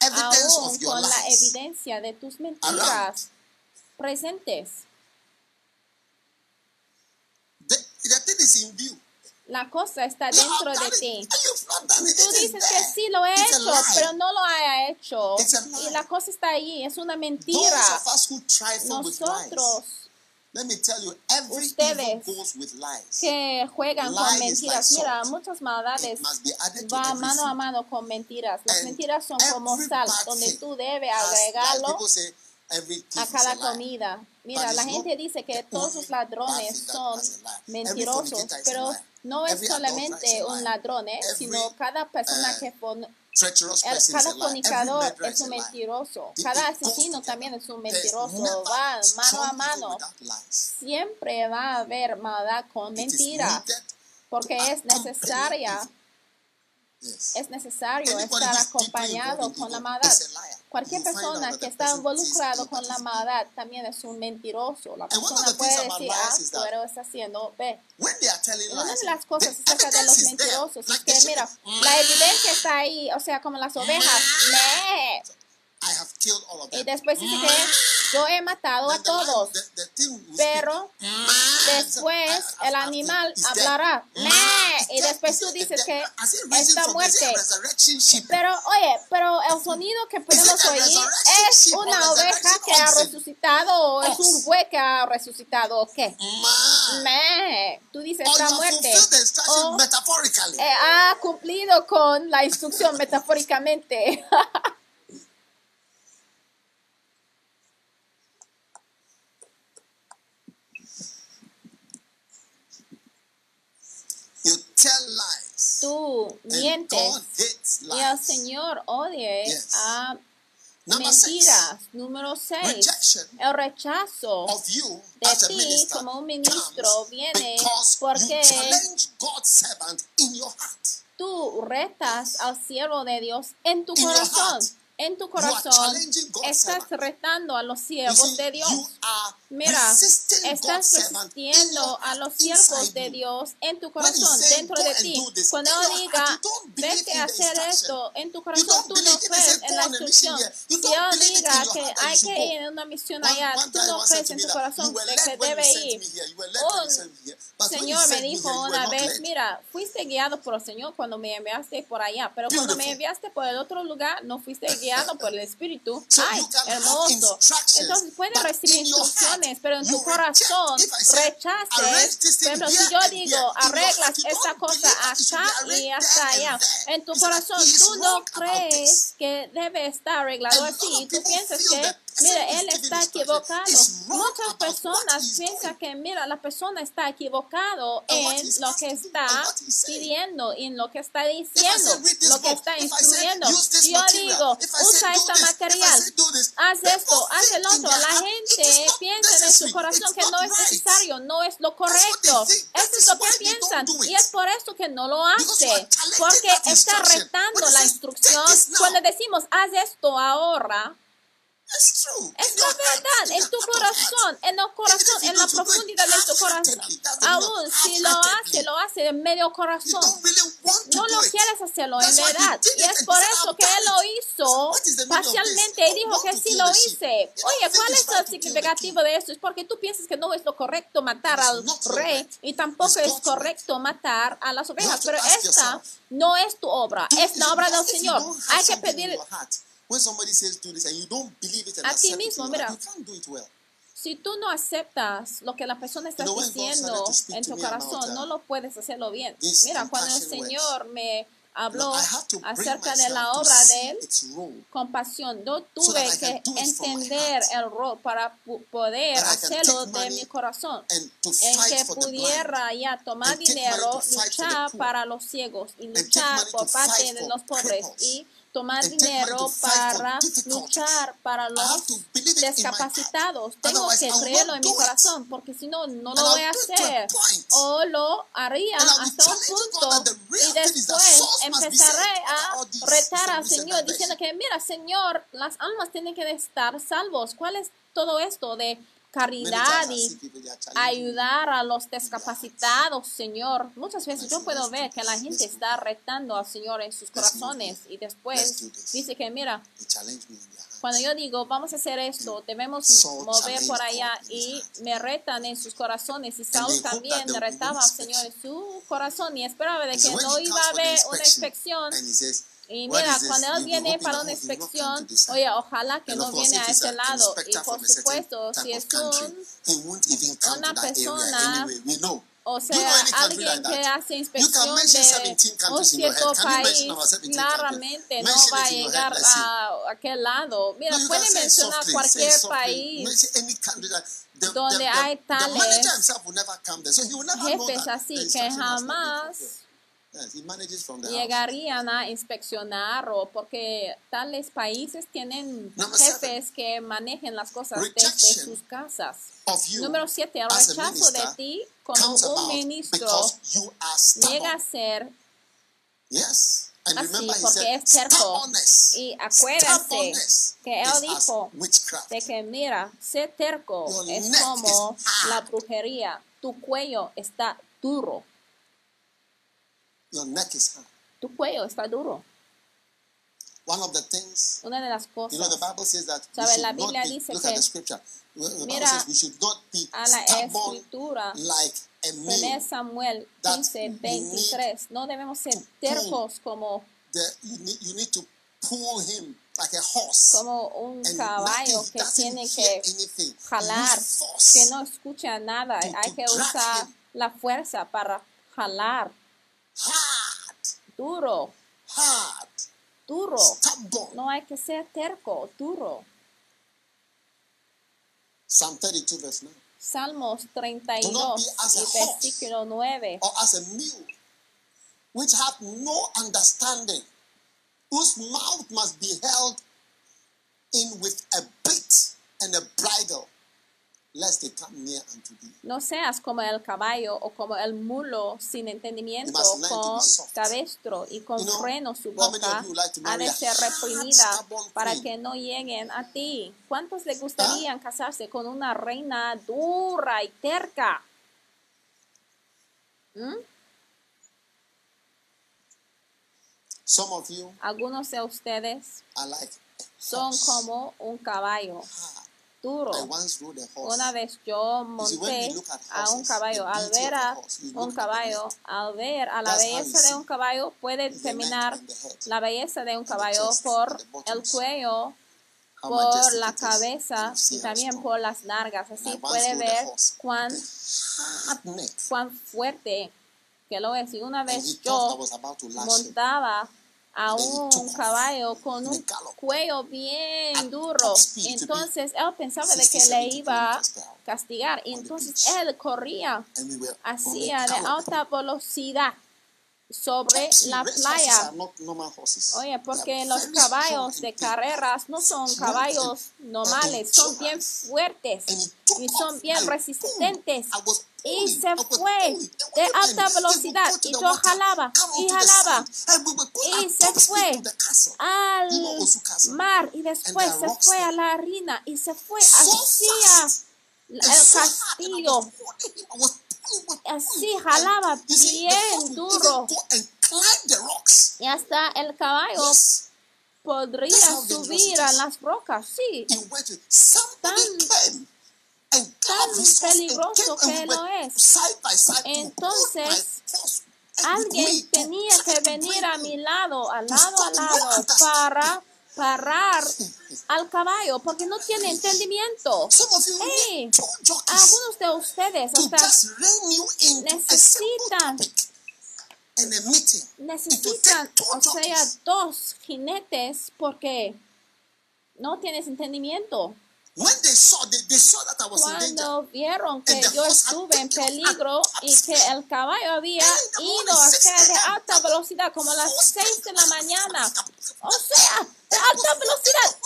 aún con la evidencia de tus mentiras presentes.
The, the thing is in view.
La cosa está dentro de ti. Tú dices que sí lo he
It's
hecho, pero no lo haya hecho. Y la cosa está ahí, es una mentira. Nosotros
let me tell you, every
Ustedes
evil goes with lies.
que juegan con mentiras,
like
mira, muchas maldades
must be added to
va
every
mano a mano con mentiras. Las
And
mentiras son como sal, donde tú debes agregarlo.
say,
a cada comida. Mira,
But
la gente dice que todos los ladrones son mentirosos, pero no es solamente un ladrón, ¿eh? Sino cada persona
uh,
que cada
murderer
es un mentiroso, cada asesino también es un mentiroso, van mano a mano. Siempre va a haber maldad con
needed
porque es necesaria.
Yes.
es necesario
Anybody
estar acompañado con la maldad. Cualquier persona que
the
está involucrado con la maldad también es un mentiroso. La persona puede decir A, pero está haciendo B. Una de las cosas acerca de los mentirosos es que, mira, la evidencia está ahí, o sea, como las ovejas.
I have killed all of
Y
them.
después dice que yo he matado a todos. Pero después el animal hablará. ¡Me! Y después tú dices que está muerte. Pero, oye, pero el <laughs> sonido que podemos oír es una oveja que ha resucitado o es un buey que ha resucitado o qué. Me, tú dices está muerte. O eh, ha cumplido con la instrucción metafóricamente. <laughs>
You tell lies.
Tú mientes y el. Señor odia
Yes.
a mentiras. Número 6.
rejection
El rechazo
of you
de ti como un ministro viene porque
you challenge God's servant in your heart.
tú retas al siervo de Dios en tu corazón. En tu corazón estás retando a los siervos de Dios. Mira, estás resistiendo a los siervos de. Dios en tu corazón, dentro
"Go
de ti.
do this,"
Cuando diga, vete a hacer esto, en tu corazón tú no crees en
"Go
la instrucción.
here," you
Si
in
diga que hay que ir en una misión allá, tú no crees en tu corazón de que debe ir. Un Señor me dijo una vez, mira, fuiste guiado por el Señor cuando me enviaste por allá, pero cuando me enviaste por el otro lugar, no fuiste guiado por el Espíritu. Ay, hermoso. Entonces puedes recibir instrucciones, pero en tu corazón rechaces.
here
si yo digo, arreglas esta cosa acá y hasta allá, en tu corazón
"He is
tú no crees
this."
que debe estar arreglado así. tú piensas que, mira, él está equivocado. Muchas personas piensan que, mira, la persona está equivocado en lo que está pidiendo en lo que está diciendo, lo que está instruyendo. yo digo, usa
I
material, haz esto, haz el otro. La gente piensa en su corazón que no es necesario, no es lo correcto. Eso es lo que piensan y es por eso que no lo hace, porque está retando la instrucción. Cuando decimos, haz esto ahora, es verdad, en tu corazón, en el corazón, en la profundidad de tu corazón. Aún si lo hace, lo hace de medio corazón. No lo quieres hacerlo en verdad. Y es por eso
"I've
que él lo
it."
hizo parcialmente y dijo que sí lo hice. Oye, ¿cuál es el significativo de esto? Es porque tú piensas que no es lo correcto matar al rey y tampoco es correcto matar a las ovejas. Pero esta no es tu obra, es la obra del Señor. Hay que pedir
when somebody says do this and you don't believe it and
A ti
it
mismo, mira.
you can't do it well.
Si tú no aceptas lo que la persona está
You know,
diciendo en tu
about,
corazón,
uh,
no lo puedes hacerlo bien. Mira, cuando el Señor me habló
Now, I had to bring
acerca de la obra de Él, compasión, yo
that
tuve
I
que entender el rol para poder hacerlo de mi corazón. En que
blind.
pudiera ya tomar dinero, luchar para los ciegos y luchar por parte de los pobres y tomar dinero para luchar para los discapacitados. Tengo que creerlo en mi corazón porque si no, no lo voy a hacer. O lo haría hasta un punto y después empezaré a retar al Señor diciendo que, mira, Señor, las almas tienen que estar salvos. ¿Cuál es todo esto de caridad y ayudar a los discapacitados, Señor. Muchas veces yo puedo ver que la gente está retando al Señor en sus corazones y después dice que, mira, cuando yo digo, vamos a hacer esto, debemos mover por allá y me retan en sus corazones. Y Saúl también retaba al Señor en su corazón y esperaba de que no iba a haber una inspección. Y
"What
mira, cuando él viene para una inspección,
to this side."
oye, ojalá que no viene a ese lado. Y por supuesto, si es un una persona.
O
Do you know
sea, alguien
like
que hace inspección de
17
un cierto país,
about 17
claramente no va a llegar
head.
A aquel lado. Mira,
No,
puede mencionar cualquier país,
the,
donde
the,
hay tales jefes así que jamás llegarían a inspeccionar o porque tales países tienen jefes que manejen las cosas desde sus casas. Número siete, el rechazo de ti como un ministro llega a ser así porque es terco. Y acuérdense que él dijo de que mira, ser terco es como la brujería. Tu cuello está duro.
Your neck is hard.
Tu cuello está duro.
One of the things,
Una de las
you know, the
cosas.
Bible says that
la Biblia
be,
dice
look
que
at the scripture. The
mira
says we should not be
A la escritura.
like a
1
mule.
Samuel
that
15,
we need
23. No debemos ser tercos como,
The, you, need, you need to pull him like a horse.
como un
and
caballo que tiene que
anything.
jalar, que no escucha nada.
To-
Hay
to
que usar
him.
la fuerza para jalar.
Hard,
Duro,
hard,
duro.
stubborn.
No hay que ser terco, duro.
Psalm 32, verse 9.
Salmos
Do not
32
be as a
y versículo 9.
or as a mule, which have no understanding, whose mouth must be held in with a bit and a bridle, lest they come near unto thee.
No seas como el caballo o como el mulo sin entendimiento, con cabestro y con
You know,
freno su boca
like
ha de ser reprimida para que no lleguen a ti. ¿Cuántos les gustaría casarse con una reina dura y terca? ¿Mm?
Some of you
Algunos de ustedes
like
son como un caballo
hard.
Duro.
I once rode a horse.
Una vez yo monté a un caballo. Al ver a un caballo, al ver a la belleza de un caballo, puede determinar la belleza de un caballo por el cuello, por la cabeza y también por las nargas.
And
Así puede ver cuán,
neck.
cuán fuerte que lo es. Y una vez yo montaba a un caballo con un cuello bien duro. Entonces él pensaba de que
60,
le
70
iba a castigar. Entonces él corría,
And we were on
hacía
a
de alta velocidad sobre la playa. Oye, porque los caballos de carreras no son caballos
and-
normales, son bien fuertes y son bien resistentes. Y se fue de alta velocidad y yo jalaba y jalaba y se fue al mar y después se fue a la harina y se fue hacia el castillo. Así jalaba bien duro. Y hasta el caballo podría subir a las rocas, sí. Tan- tan peligroso que lo es. Entonces, Alguien tenía que venir a mi lado, al lado a
stop no
lado, para parar al caballo, porque no tiene entendimiento. Hey, Algunos de ustedes necesitan- necesitan, o sea, dos jinetes porque no tienes entendimiento.
When they saw, they, they saw that I was in danger.
Cuando vieron que yo estuve en peligro y que el caballo había ido a ser de alta velocidad, como a las 6 de la mañana, o sea, de alta velocidad,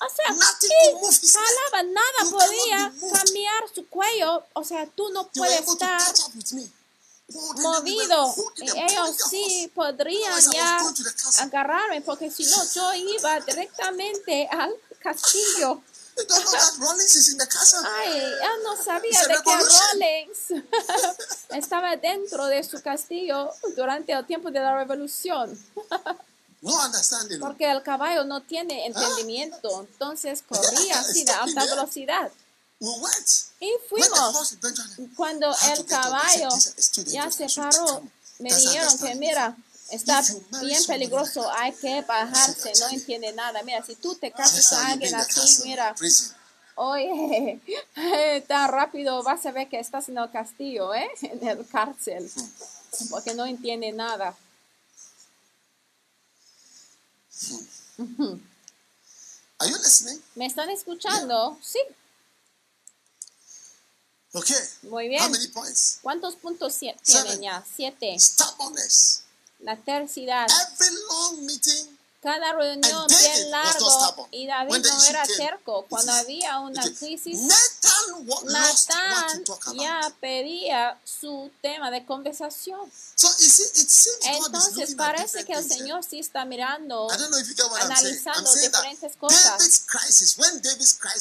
o sea, jalaba, nada podía cambiar su cuello, o sea, tú no puedes estar movido y ellos sí podrían ya agarrarme porque si no yo iba directamente al castillo.
Rollins is in the castle.
Ay, él no sabía de que. Rollins estaba dentro de su castillo durante el tiempo de la revolución,
No
porque el caballo no tiene entendimiento, entonces corría así de alta velocidad. Y fuimos. Cuando el caballo
said, "This is too
ya se paró,
come."
me dijeron que mira, está bien peligroso, hay que bajarse, no entiende nada. Mira, si tú te casas a alguien así, mira. Oye, <laughs> tan rápido vas a ver que estás en el castillo, ¿eh? <laughs> En el cárcel. Porque no entiende nada. ¿Me están escuchando? Sí,
Okay.
muy bien.
How many points?
¿Cuántos puntos
Seven.
tienen ya? Siete.
Stubbornness.
La tercidad.
Every long meeting,
Cada reunión bien largo y David no era terco. Cuando había una crisis, Natán ya pedía su tema de conversación. Entonces parece que el
eh?
Señor sí está mirando analizando diferentes cosas.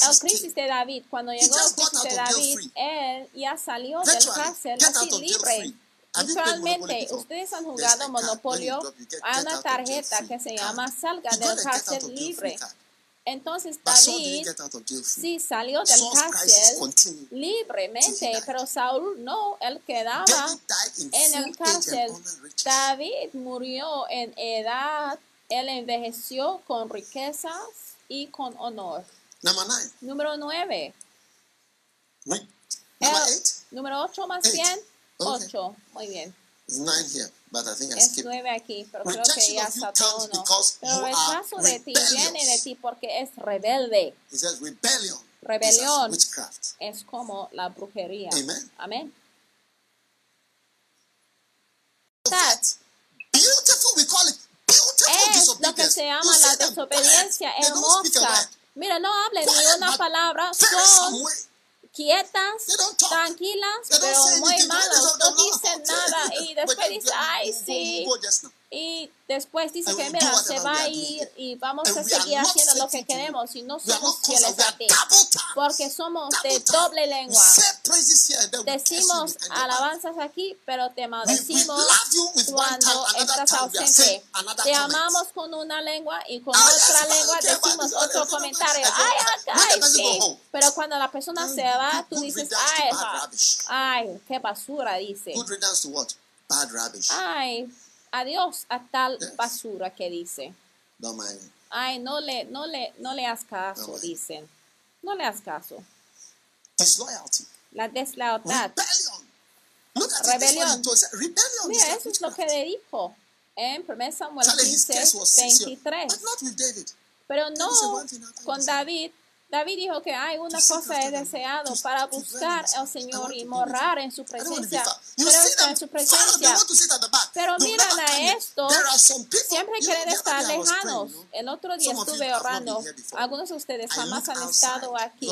El
crisis
de David. Cuando llegó el crisis de David, él ya salió del cárcel así libre. Usualmente, ustedes han jugado
a
Monopolio,
get
una tarjeta que se llama Salga del
a
cárcel libre. Entonces David sí salió del cárcel libremente, pero Saúl no, él quedaba en el cárcel. David murió en edad, él envejeció con riquezas y con honor. Número 9.
Read. Number
El-
eight.
número 8 más
Eight. Okay.
8. Muy bien.
It's nine here, but I think I
Es
skipped.
9 aquí, pero creo que ya saltó uno. Pero rechazo de ti viene de ti porque es rebelde.
He says rebellion.
Rebelión.
Witchcraft.
Es como la brujería.
Amen.
Amén.
That beautiful, we call it beautiful
Es lo que se llama la desobediencia hermosa. Mira, no hablen ni una palabra, son. Quietas, tranquilas, pero muy
don't
no dicen nada. Y <laughs> después
they-
dice, ay, sí, y después dice que mira, se va a ir y vamos a seguir haciendo lo que queremos y no somos fieles a ti, porque somos de doble lengua. Decimos alabanzas aquí, pero te maldecimos cuando estás ausente. Te amamos con una lengua y con otra lengua decimos otro comentario. Ay, ay, sí. Pero cuando la persona se va, tú dices, ay, ay, qué basura, dice. Ay, adiós a tal basura que dice.
Mind me.
Ay, no le, no le, no le haz caso,
No.
dicen. No le haz caso.
Disloyalty.
La deslealtad.
Rebellion. Look at
Rebelión.
rebellion.
Mira, eso es lo que le dijo en 1 Samuel
Charlie, his
15,
case was sincere,
23.
but not with David.
Pero no
"One thing after
con
another."
David. David dijo que hay una cosa he deseado para buscar al Señor y morar en su presencia. Pero en su presencia. Pero miran a esto, Siempre quieren estar lejanos. El otro día estuve orando. Algunos de ustedes jamás han estado aquí.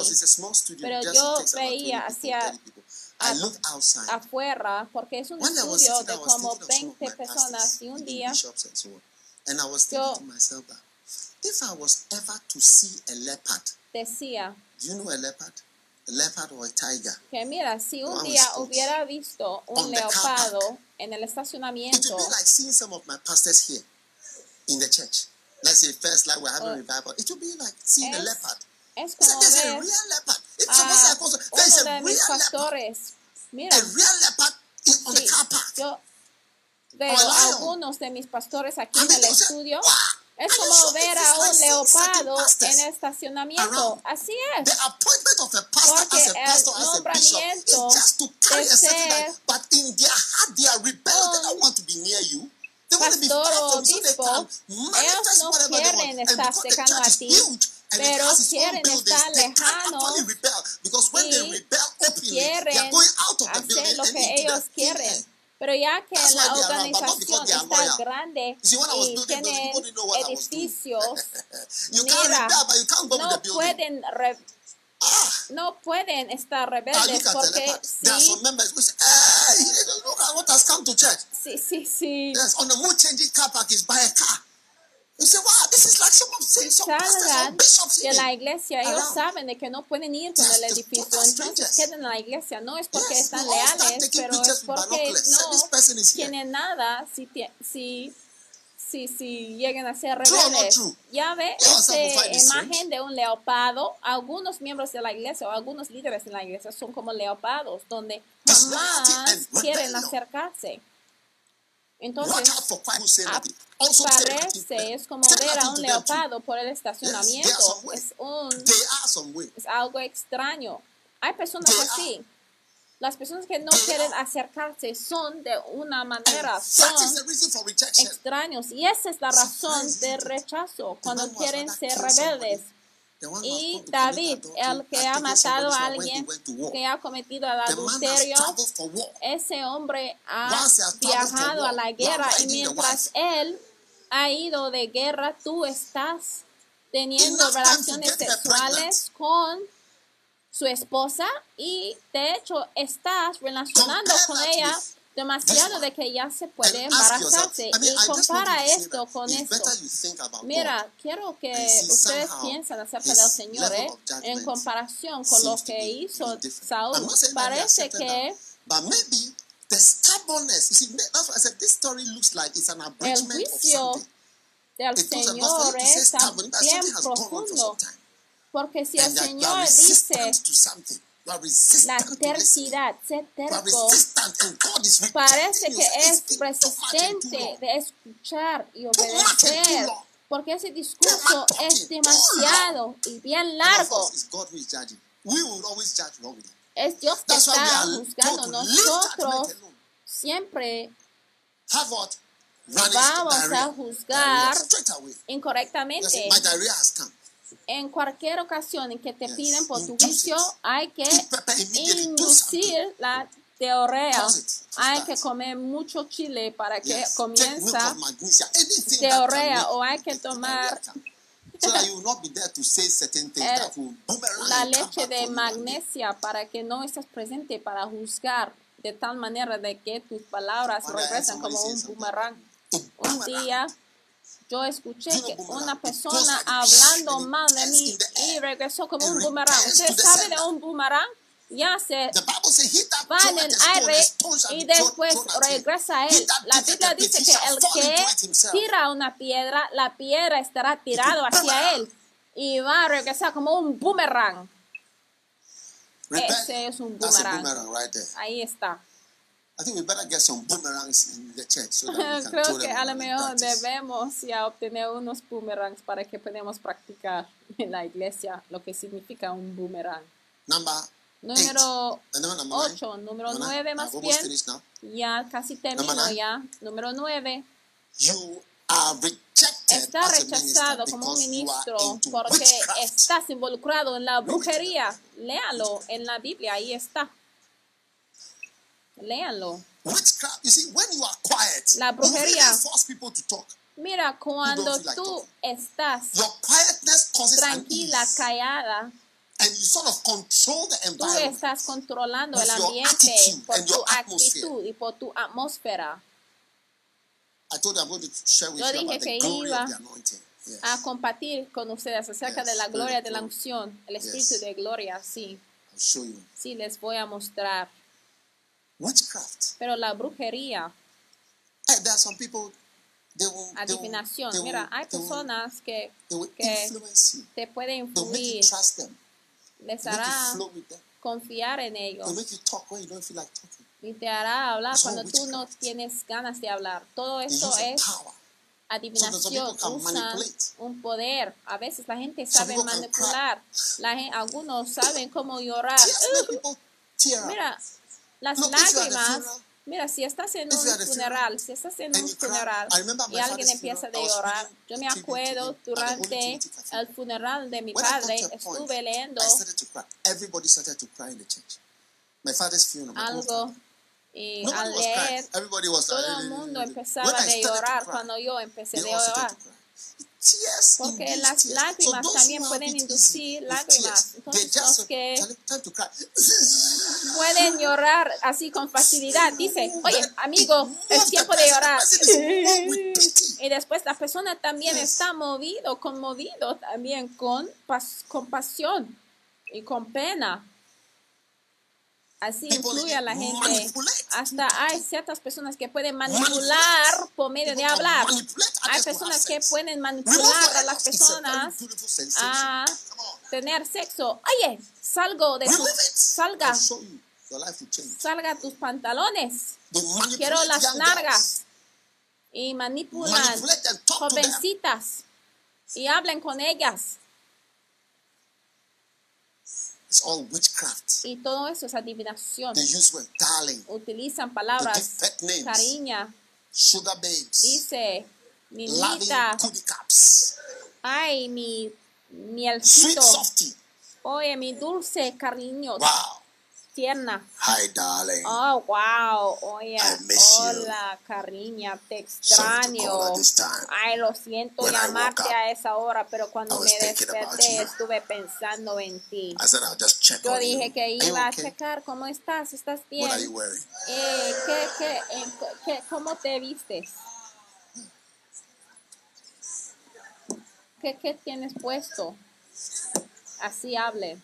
Pero yo
it takes about 20
veía hacia
30 people. I look outside.
afuera porque es un estudio de como
thinking of some of
20
my
personas y un día Yo-
thinking to myself that if I was ever to see a leopard,
decía
you know a leopard? A leopard or a tiger?
que mira, si un día hubiera visto un leopardo en el estacionamiento,
like seeing some of my pastors here in the church. Let's say first like we're having
Oh.
revival. It would be like seeing a
Es-
leopard.
es
Say,
como
There's a real leopard. Says also, there's a real leopard.
pastores. Mira,
A real leopard in, on the car park.
yo veo algunos de mis pastores aquí en el estudio.
"Wow,
Es como ver a un leopardo en estacionamiento. Así es.
The appointment of a pastor
Porque
as a
el
pastor, as a bishop,
nombramiento
is just to carry
de ser
life. But in their heart, they are rebellious. They don't
un
want to be near you. They want to be
pastor o
from you so they
obispo, ellos no quieren estar cercano a ti, pero quieren estar lejanos
actually rebel. Because when they
y
rebel openly, they are
quieren
going out of the
hacer
building
lo que ellos quieren. Pero ya que
That's
la organización está
loyal.
grande y
buildings,
tienen edificios, <laughs> mira, no pueden re-
Ah.
no pueden estar
I
rebeldes porque
leopard. There are
sí, sí, sí, sí,
Yes, on the mood changing car park is buy a car. You say, wow, this is like some of some
la iglesia, ellos
around.
saben de que no pueden ir con el edificio, entonces queden en la iglesia, no es porque
Yes,
están leales, pero es porque no tienen nada si, si, si, si llegan a ser rebeldes.
true?
Ya ve
strange.
imagen de un leopardo, algunos miembros de la iglesia o algunos líderes de la iglesia son como leopardos, donde jamás quieren acercarse.
Entonces,
Watch out for quiet who say nothing. Also say nothing.
parece, es como ver a un leopardo por el estacionamiento. Es un es algo extraño. Hay personas así. Las personas que no quieren acercarse son de una manera, son extraños. Y esa es la razón
Surprise,
de
isn't it?
rechazo, cuando quieren ser rebeldes. Y David, el que ha matado a alguien que ha cometido el adulterio, ese hombre ha viajado a la guerra y mientras él ha ido de guerra, tú estás teniendo relaciones sexuales con su esposa y de hecho estás relacionando con ella demasiado de que ya se puede
yourself,
embarazarse
I mean,
y compara esto con esto. Mira, quiero que ustedes piensen acerca del Señor, ¿eh? en comparación con lo que hizo. Saúl. Parece que
that, but maybe the stubbornness, you see, that's why I said this story looks like it's an
el
abridgment of
juicio
something.
del
It goes
Señor
about for you to say
es
stubborn, but
bien
something has gone on for
profundo,
some time.
porque si el
And
Señor dice la terquedad, ser terco, parece que es resistente de escuchar y obedecer, porque ese discurso es demasiado y bien largo. Es Dios que está juzgando. Nosotros siempre Vamos a juzgar incorrectamente. En cualquier ocasión en que te piden por tu
it.
hay que inducir la
to
Hay que comer mucho chile para que diarrea
can
o hay que tomar
diarrhea come. So that you will not be there to say certain things
el-
that will boomerang
la leche de magnesia para que no estés presente para juzgar de tal manera de que tus palabras regresan como un boomerang. Un día yo escuché que una persona hablando mal de mí y regresó como un boomerang. ¿Usted sabe de un boomerang? Ya se va en el aire y después regresa a él. La Biblia dice que el que tira una piedra, la piedra estará tirado hacia él y va a regresar como un boomerang. Ese es un boomerang. Ahí está.
I think we better get some boomerangs in the church so that we <laughs> can throw
Creo que a lo mejor debemos ya obtener unos boomerangs para que podamos practicar en la iglesia lo que significa un boomerang.
Number
Número
eight. And number nine.
8, número
Number nine.
9 más bien. Ya casi termino ya. Número 9.
You are rejected
Está rechazado como un ministro porque estás involucrado en la brujería. Léalo en la Biblia, ahí está. Léanlo.
Witchcraft. You see, when you are quiet,
La
you
brujería.
force people to talk.
Mira, cuando
like
tú
talking.
estás
Your quietness causes
tranquila, callada,
and you sort of control the
tú estás controlando el ambiente por tu actitud y por tu atmósfera.
I told you I'm going to share with
Yo
you
dije
about
que
the glory
iba
of the anointing. Yes.
A compartir con ustedes acerca
Yes,
de la gloria de la unción, el espíritu
Yes.
de gloria, sí,
you.
sí les voy a mostrar.
Witchcraft.
Pero la brujería,
there are some people. They will.
Adivinación,
they will,
mira, hay personas que que te pueden influir,
trust them.
les hará confiar en ellos y te hará hablar cuando tú no tienes ganas de hablar. Todo esto es adivinación, usan un poder. A veces la gente sabe manipular, la gen- algunos saben cómo llorar.
Up.
Mira, las
Look,
lágrimas. Mira, si estás en un funeral, si estás en un funeral y alguien empieza a llorar, yo me acuerdo durante el funeral de mi padre, estuve leyendo
I started to cry. Everybody started to cry in the church. My father's funeral. my own
algo y al
was crying.
leer, todo el
"Eh,
mundo
eh, eh, eh."
empezaba a llorar cuando yo empecé a llorar. Porque las lágrimas también pueden inducir lágrimas. Entonces, los que-
"Charlie, time to cry. <laughs>
Pueden llorar así con facilidad. Dice, oye, amigo, es tiempo de llorar. <laughs> Y después la persona también está movido, conmovido también con pas- compasión y con pena. Así influye a la gente. Hasta hay ciertas personas que pueden manipular por medio de hablar. Hay personas que pueden manipular a las personas a tener sexo. Oye, salgo de
it.
salga, salga tus pantalones. Quiero las
girls.
y manipulan jovencitas y hablen con ellas.
It's all witchcraft.
Y todo eso es adivinación.
They use word darling,
Utilizan palabras,
They give pet names.
cariña,
sugar babes,
dice, niñita,
caps,
ay, mi
sweet
mielcito,
softy.
oye, mi dulce cariño,
Wow.
Tierna.
Hi, darling.
Oh, wow,
I miss you.
hola, cariña, te extraño. Ay, lo siento
When
llamarte
up,
a esa hora, pero cuando me desperté estuve pensando en ti.
I said, I'll just check
Yo dije
you.
que iba a checar cómo estás, ¿estás
What are you
bien?
wearing?
Eh, ¿qué, qué, en- qué- ¿Cómo te vistes? ¿Qué, ¿Qué tienes puesto? Así hable.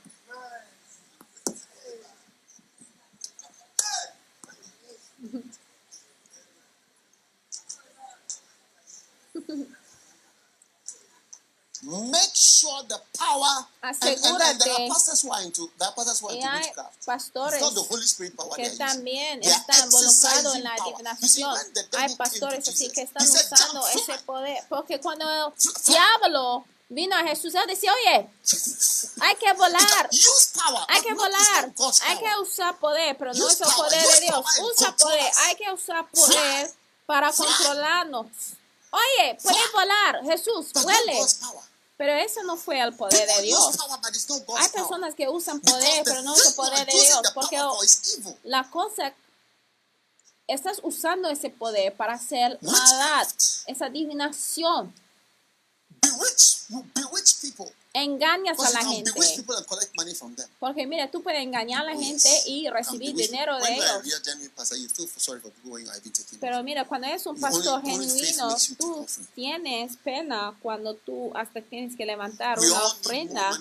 Make sure the power and, and, and
Asegúrate.
pastors who are into there are pastors who are
Y
into witchcraft.
pastores
It's not the Holy Spirit power
que también están involucrados en la adivinación.
when the devil
Hay
came
pastores
to
así que están
he said,
usando
"Jump,
ese
fly."
poder. Porque cuando el diablo vino a Jesús, él decía, oye, hay que volar. Hay que volar, hay que usar poder, pero no
Use
es el poder de Dios.
and
Usa
control
poder, hay que usar poder para controlarnos. Oye, puedes volar, Jesús, huele. Pero eso no fue el poder de Dios. Hay personas que usan poder, pero no es el poder de Dios. Porque la cosa, estás usando ese poder para hacer maldad, esa adivinación.
Bewitch, you bewitch people.
Engañas a la gente.
bewitch people and collect money from them.
Porque mira, tú puedes engañar a la
Oh,
gente y recibir dinero de ellos. Pero mira, cuando eres un pastor genuino, tú tienes pena cuando tú hasta tienes que levantar una ofrenda.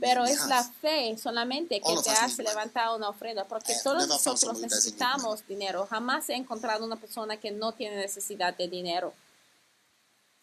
Pero es la fe solamente que te hace levantar una ofrenda, porque todos
found
nosotros necesitamos dinero. Jamás he encontrado una persona que no tiene necesidad de dinero.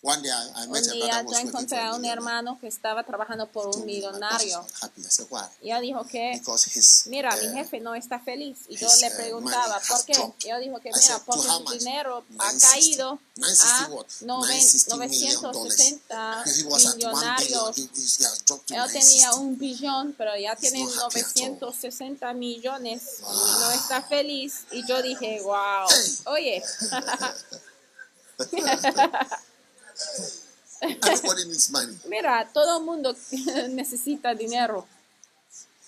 One day I, I
Un
met a
día yo encontré a un hermano que estaba trabajando por un
me, "My boss is
millonario.
not happy." I said, why?
Y ella dijo que,
his
mira, mi
uh,
jefe no está feliz. Y yo
his,
le
uh,
preguntaba, ¿por qué? yo dijo que,
I
mira,
said, "To
porque su
much?"
dinero ha
960.
caído
960
a
what?
noven-
960 million dollars.
960
He was at one billion.
millonarios. Él tenía
960.
un billón, pero ya tiene
not happy at all.
960 millones y no está feliz. Y yo dije, wow,
Hey.
oye, <laughs> <laughs> <laughs>
Everybody needs money. <laughs>
mira, todo el mundo <laughs> necesita dinero. <laughs>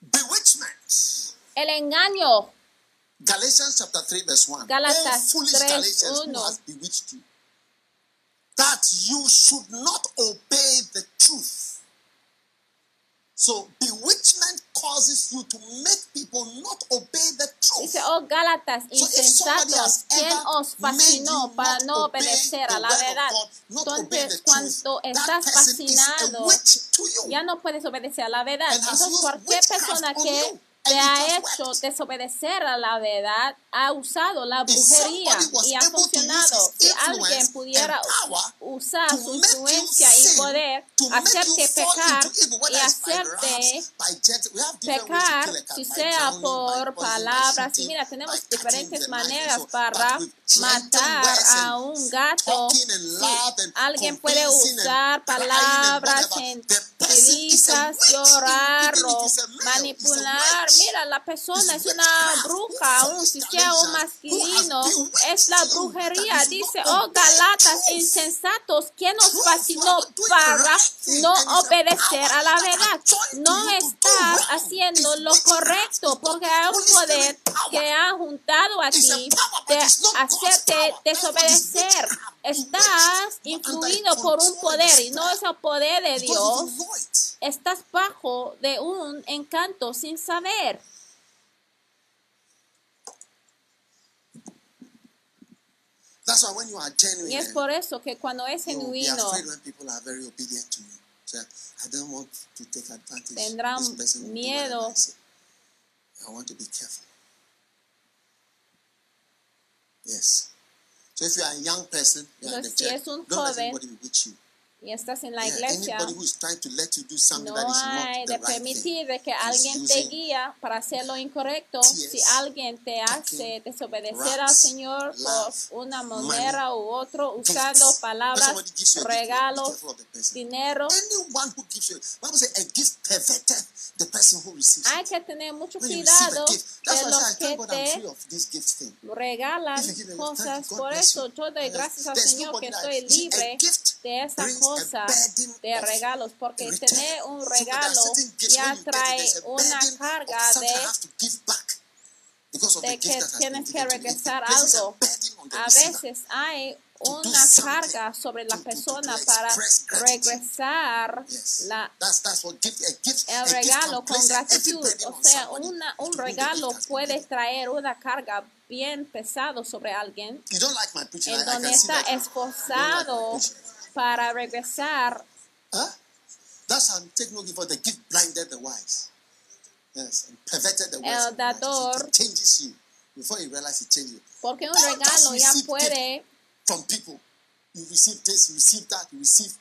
Bewitchment.
El engaño,
Galatians chapter 3, verse 1.
Gálatas
oh, foolish
3,
Galatians, who
1.
has bewitched you? That you should not obey the truth. So, bewitchment causes you to make people not obey the truth.
dice, oh Gálatas, insensatos, ¿quién os fascinó para no obedecer a la verdad? Entonces,
truth,
cuando estás fascinado, ya no puedes obedecer a la verdad. Entonces, cualquier persona
on
que
you,
te ha hecho desobedecer a la verdad ha usado la brujería y ha funcionado. Si alguien pudiera usar su influencia y poder, hacerte pecar y hacerte pecar, si sea por palabras. Y mira, tenemos diferentes maneras para matar a un gato. Si alguien puede usar palabras gentilizas, llorar manipular. Mira, la persona es una bruja, aun si sea un masculino, es la brujería. Dice, oh Galatas insensatos, ¿quién os
Truth,
fascinó para no obedecer a la verdad? No estás haciendo lo correcto porque hay un poder que ha juntado a ti de hacerte desobedecer. Estás influido por un poder y no es el poder de Dios. Estás bajo de un encanto sin saber.
That's why when you are genuine,
Y es
and
por eso que cuando es genuino. Tendrán miedo.
I want to be careful. Yes. So if you are a young person, you are in the church, don't let anybody bewitch you.
Y estás en la iglesia, no hay de permitir de que alguien te guía para hacer lo incorrecto. Si alguien te hace desobedecer al Señor por una manera u otro, usando palabras, regalos, dinero,
Anyone who gives you, Bible says a gift perverted the person who receives
hay
it.
que tener mucho cuidado de los que te regalan cosas. Por eso. Yo doy gracias al Señor que estoy libre de esa cosa de regalos, porque tener un regalo ya trae una carga de de que tienes que regresar algo. A veces hay una carga sobre la persona para regresar la, el regalo con gratitud. O sea, una, un regalo puede traer una carga bien pesado sobre alguien en donde está esforzado para regresar.
Wise.
El dador-. Porque un regalo ya puede
From people, you receive this, you receive that, you receive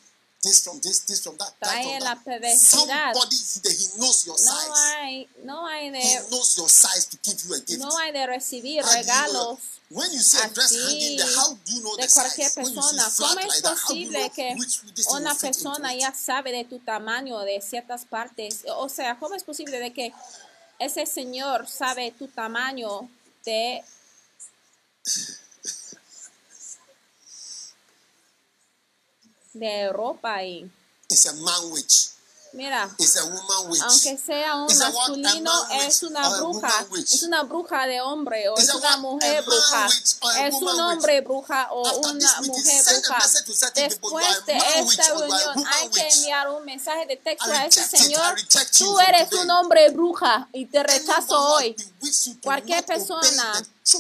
this from this, this from that, that
Trae la
that.
perversidad.
Somebody he, he knows your
no hay, no hay
He
de,
knows your size to give you a gift.
no hay de recibir regalos
that? When you see a dress
así de
the
cualquier persona. ¿Cómo es
like that, how do you
posible
know
que una persona ya sabe de tu tamaño de ciertas partes? O sea, ¿cómo es posible de que ese señor sabe tu tamaño de de ropa y
It's a man witch.
Mira, aunque sea un masculino, es una bruja, es una bruja de hombre o es una mujer bruja, es un hombre bruja o una mujer bruja. Después de esta reunión hay que enviar un mensaje de texto a ese señor. Tú eres un hombre bruja y te rechazo hoy. Cualquier persona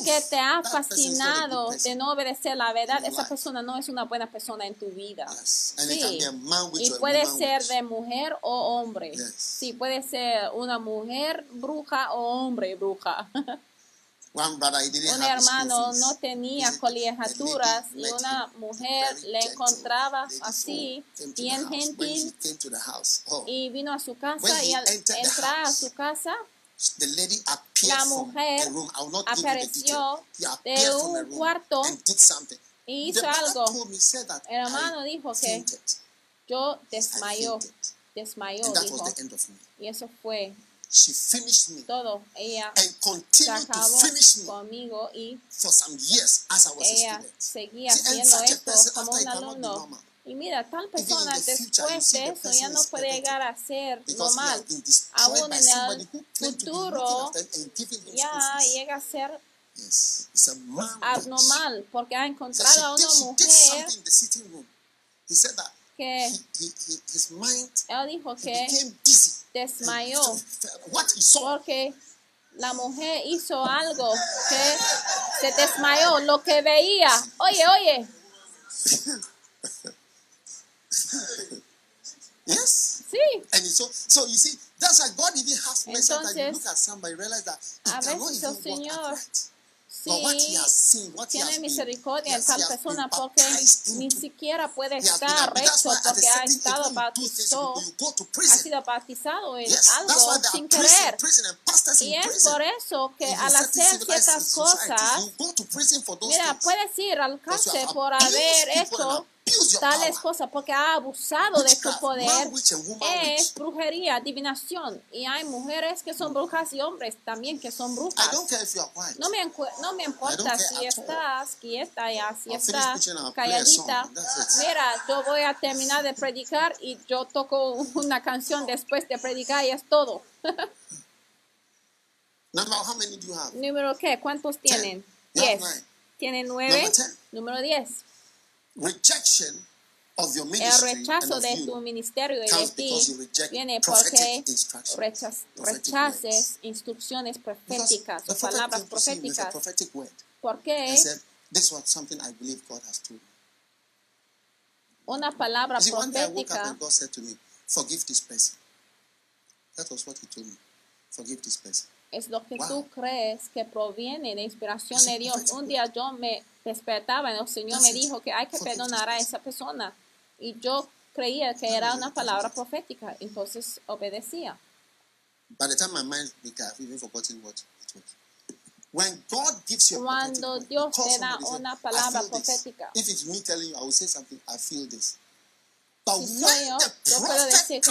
que te ha fascinado de no obedecer la verdad, esa persona no es una buena persona en tu vida. Sí. Y puede ser de mujer o hombre. Sí, puede ser una mujer bruja o hombre bruja. <laughs> Un hermano no tenía colegiaturas
"The
y una mujer le encontraba así, bien gentil,
oh,
y vino a su casa y al entrar a su casa La mujer
a room. I will not give you the
apareció de
a
un cuarto
and did something.
y hizo algo. El hermano
I
dijo que
fainted.
yo desmayó, desmayó, dijo.
was the end of me.
Y eso fue
She finished me
todo. Ella
and continued to finish me
conmigo y
for some years as I was a
ella
student.
seguía haciendo
such a
esto
person
como
after
un alumno. Y mira, tal persona después de eso ya no puede llegar a ser normal. Aún en el futuro ya llega a ser abnormal porque ha encontrado a una mujer que él dijo que desmayó porque la mujer hizo algo que se desmayó, lo que veía. <laughs> Oye, oye, <laughs> <laughs>
Yes.
sí,
And so, so you see, that's why God even has mercy that you look at somebody, realize that
a
cannot
veces
even
el
walk
Señor sí
has seen, what he has
tiene misericordia en tal persona porque ni siquiera puede estar recto porque ha estado bautizado, ha
prison.
sido bautizado en
Yes,
algo sin querer. Y es por eso que al hacer ciertas cosas, mira, puedes ir al cárcel por haber hecho
power.
cosas porque ha abusado de su poder es brujería, adivinación y hay mujeres que son brujas y hombres también que son brujas. No me, no me importa si estás quieta ya, si estás calladita. Mira, yo voy a terminar de predicar y yo toco <laughs> una canción después de predicar y es todo. <laughs> ¿Número qué? ¿Cuántos tienen? Diez. ¿Tienen nueve? Número diez.
Rejection of your
El
ministry and
rechazo
of
de tu ministerio y de ti
because you reject
viene
prophetic
porque rechaz- rechaces instrucciones proféticas o palabras proféticas.
prophetic word.
¿Por qué
and said, This was something I believe God has told me.
una palabra
You see, one day I woke up
profética
and God said to me, Forgive this person. That was what He told me. Forgive this person.
Es lo que
Wow.
tú crees que proviene de inspiración de Dios? Un día yo me despertaba y el Señor me dijo que hay que perdonar a esa persona. Y yo creía que era una palabra profética, entonces obedecía.
By the time my mind became, I've even forgotten what it was. When God gives you a prophetic
Cuando Dios te da una
"I
palabra
feel this."
profética. Si soy yo, yo puedo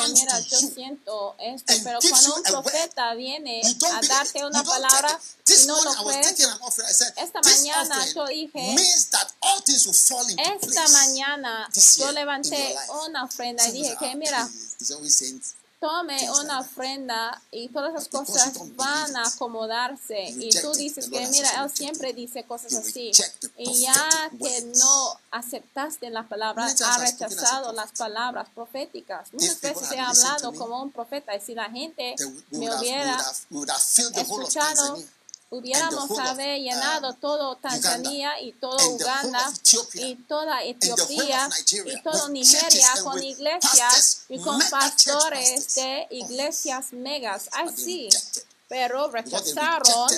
mira, yo siento esto, pero cuando un profeta viene a darte una palabra y no lo crees, esta mañana yo dije, esta mañana yo levanté una ofrenda y dije que
"Ah,
mira,
please." He's always saying,
tome una ofrenda y todas esas
because
cosas van a acomodarse y tú
it.
dices que mira, él siempre dice cosas así
the
y ya que no aceptaste la palabra, ha rechazado las palabras proféticas. Muchas veces he hablado como un profeta y si la gente me hubiera escuchado. Hubiéramos haber llenado
um,
todo Tanzania y todo Uganda y toda Etiopía y todo Nigeria con iglesias y con pastores de iglesias megas. Así, pero rechazaron,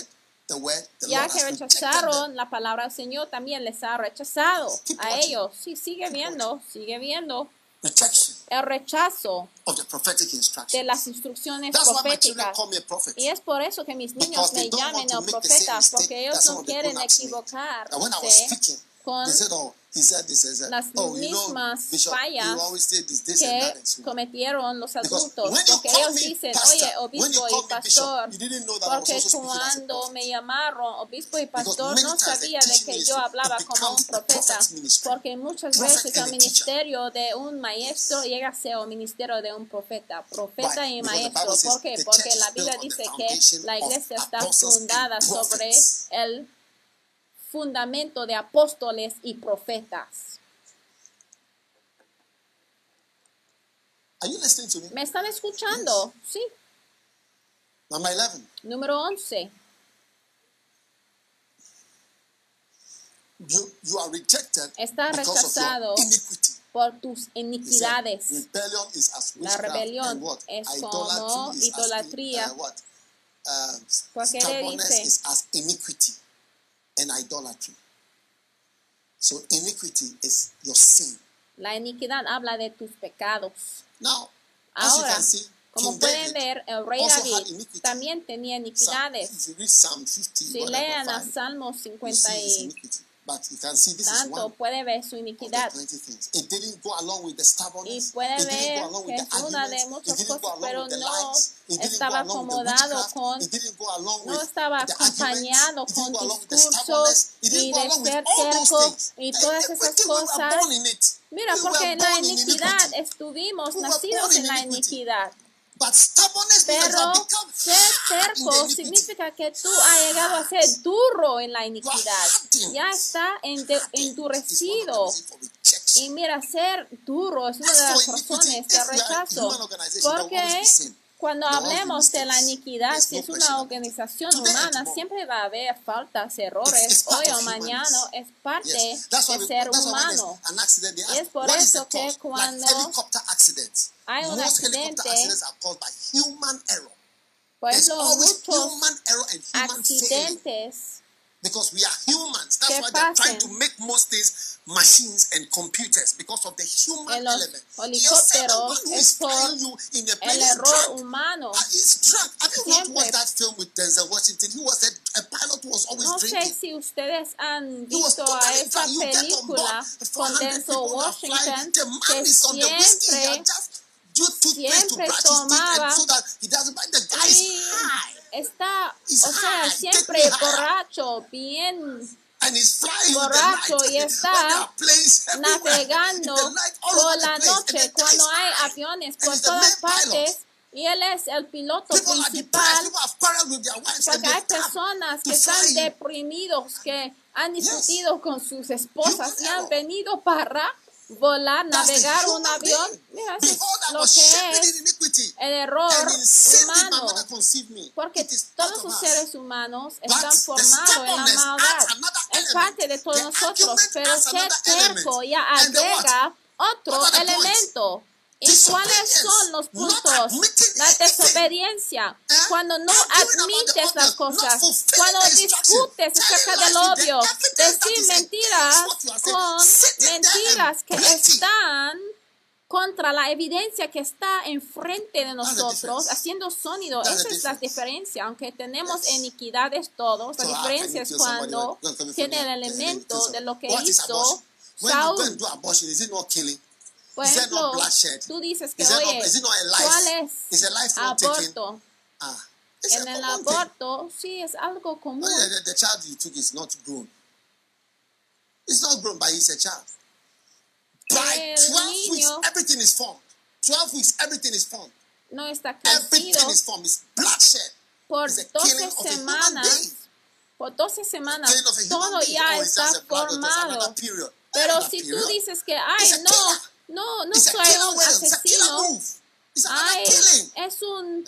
ya que rechazaron la palabra del Señor, también les ha rechazado a ellos. Sí, sigue viendo, sigue viendo el rechazo
of the prophetic
de las instrucciones
That's why my children
proféticas.
call me a prophet.
Y es por eso que mis niños
Because
me llamen el profeta, porque ellos no quieren equivocarse
And when I was speaking,
con las
oh,
mismas fallas que cometieron los adultos, porque ellos dicen, oye, obispo y pastor, porque cuando me llamaron obispo y pastor no sabía de que yo hablaba como un profeta, porque muchas veces el ministerio de un maestro llega a ser un ministerio de un profeta, profeta y maestro. ¿Por qué? Porque la Biblia dice que la iglesia está fundada sobre el fundamento de apóstoles y profetas.
Are you listening to me?
¿Me están escuchando? Sí.
Number 11.
Número 11.
You, you are rejected
Está rechazado por tus
said,
iniquidades.
rebellion is as
La rebelión es
Idolatry
como
as,
idolatría.
uh? Uh,
Porque le dice-
and idolatry. So iniquity is your sin.
La iniquidad habla de tus pecados.
Now, as you
Ahora,
can see,
como
King
pueden
David
ver, el rey David también tenía
Psalm,
iniquidades.
if you read Psalm 50,
Si lean a Salmo
you
50
see his
y.
But you can see this is
tanto,
one
puede ver su iniquidad.
20 things. It didn't go along with the
Y puede
it didn't
ver
go along
que
with
es
the
una de
arguments. It
muchas
didn't go
cosas,
along
pero
with the
no
lies. It didn't
estaba
go along with the
acomodado
witchcraft.
con
It didn't go along
no estaba
the arguments.
acompañado
It
con
didn't go along with the
discursos
stubbornness. It didn't
y
go
de
along with
ser
all those
terco
things.
y todas esas cosas. Mira, porque en la iniquidad estuvimos nacidos en la iniquidad. Pero ser terco significa que tú has llegado a ser duro en la iniquidad. Ya está endurecido. Y mira, ser duro es una de
As
las razones de rechazo. Porque. Cuando hablemos de la iniquidad, si es una organización humana, siempre va a haber faltas, errores. Hoy o
of
mañana es parte
Yes. That's why,
de
we,
ser humano. Y es por eso que cuando hay un
Most
accidente,
helicopter accidents are caused by human error.
Por
always
muchos accidentes
Because we are humans. That's why they're trying to make most things machines and computers because of the human
los
element. Yourself, the one
helicópteros
who
es por
you in a plane
el error
drunk.
humano.
Uh, He's drunk. Have you not watched that film with Denzel Washington? He was a, a pilot who was always
No sé
drinking.
si ustedes han
He was
visto a
totally
esa
drunk. You get on
película
board,
con
400
Denzel
people are flying.
Washington
The man
que
is on the whiskey. He
siempre siempre tomaba. y está, o sea, siempre borracho, bien borracho y está navegando por la noche cuando hay aviones por todas partes y él es el piloto principal. Porque hay personas que están deprimidos que han discutido con sus esposas y han venido para volar, navegar un avión. Mira, lo que es el error humano. Porque todos los seres humanos están formados en la maldad. Es parte de todos nosotros, pero ser terco ya agrega otro elemento. ¿Y cuáles son los puntos? La desobediencia.
Eh?
Cuando no admites las cosas. Cuando discutes acerca del
that
Decir mentiras con mentiras que están
contra la evidencia que está enfrente de nosotros, haciendo sonido. Esa es la diferencia. Aunque tenemos iniquidades todos, la diferencia es cuando tiene el elemento de lo que hizo Saúl. Por
Is
ejemplo,
not bloodshed?
tú dices que,
Is,
oye,
not, is?
¿cuál es
Is
aborto?
Ah,
En el
thing.
aborto, sí, es algo común.
Well, the, the child you took is not grown. It's not grown, but he's a child. By
El
12 weeks,
niño-
everything is formed. 12 weeks, everything is formed.
No está
Everything
crecido
is formed. It's bloodshed.
por
It's the
12
killing of a human
semanas. Por 12 semanas, todo ya está formado. Pero si tú dices que, ay, no. No, no
It's a
soy un
a
asesino, ay, es un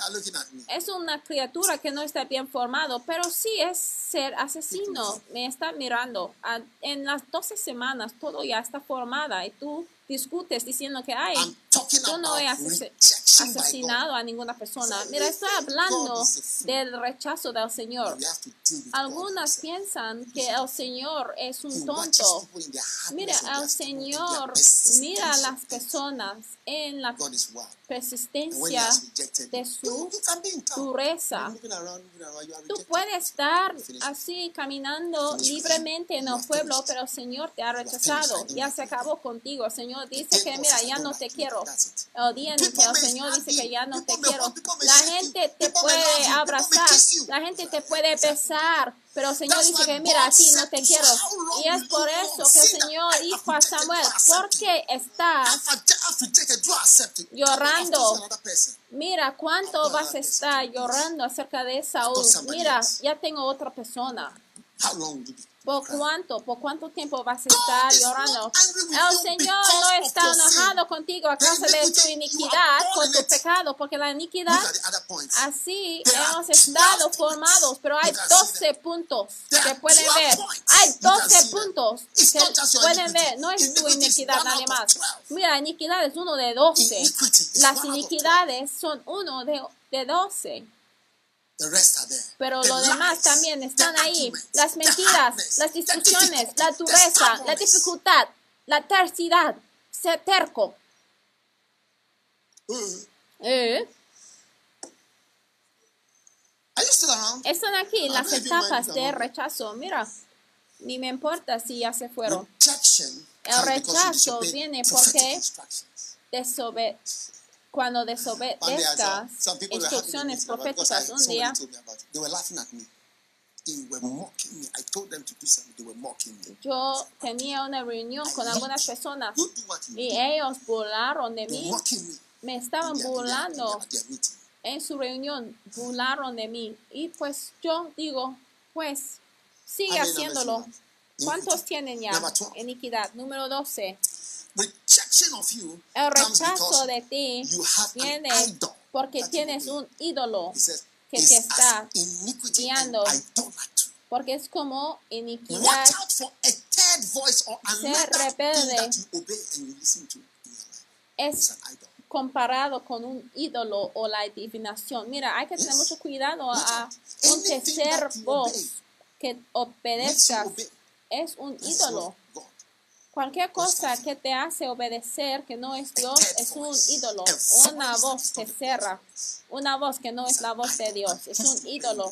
es una criatura que no está bien formado, pero sí es ser asesino. Me está mirando. A- En las 12 semanas todo ya está formada y tú discutes diciendo que, ay, yo no he
about
asesinado a ninguna persona.
So,
Mira, estoy hablando del rechazo del Señor. Algunas piensan que el Señor es un tonto. Mira, el Señor mira a las personas en la persistencia de su dureza. Tú puedes estar así caminando libremente en el pueblo, pero el Señor te ha rechazado. Ya se acabó contigo. El Señor dice que, mira, ya no te quiero. El día en que el Señor dice que ya no te quiero. La gente te puede abrazar, la gente te puede besar, pero el Señor dice que, mira, a
God
ti no te quiero.
Saul, "How long
Y es por eso que el Señor dijo a Samuel, ¿por qué estás. Llorando. Mira cuánto vas a estar llorando acerca de Saúl. Mira, ya tengo otra persona. ¿Por cuánto? ¿Por cuánto tiempo vas a estar llorando? El Señor no está enojado contigo a causa de tu iniquidad, por tu pecado, porque la iniquidad, así hemos
12
estado formados, pero hay
You can see
12
them.
puntos que pueden
12
ver. Hay
You can
12
see them.
puntos que pueden ver. No es tu iniquidad nada más.
12.
Mira, iniquidad es uno de 12.
Iniquity is
Las iniquidades son uno de, de 12.
The rest are there.
Pero lo demás también están ahí. Las mentiras, las discusiones, la dureza, la dificultad, la tercidad, ser terco.
Uh,
Eh? Están aquí las etapas de rechazo. Mira, ni me importa si ya se fueron. El rechazo viene porque
instructions.
Cuando desobedezcas instrucciones proféticas un día,
told me about it. They were laughing at me. They were mocking me. I told them to do something. They were mocking me.
yo tenía una reunión con algunas personas y ellos burlaron de mí,
me.
estaban burlando en su reunión, burlaron de mí. Y pues yo digo, pues sigue haciéndolo. ¿Cuántos tienen ya?
Number 12.
Iniquidad. Número 12.
Rejection of you
El rechazo
because
de ti
you have
viene
an idol
porque tienes un ídolo,
says,
que
"It's
te está guiando. porque es como iniquidad.
Watch out for a third voice or another thing
rebelde.
that you obey and you listen to in your life. It's
Es
an idol.
comparado con un ídolo o la adivinación. Mira, hay que tener mucho cuidado a un tercer
that you
voz
obey
que obedezcas. Es un ídolo. Cualquier cosa que te hace obedecer que no es Dios es un ídolo, una voz que cierra, una voz que no es la voz de Dios, es un ídolo.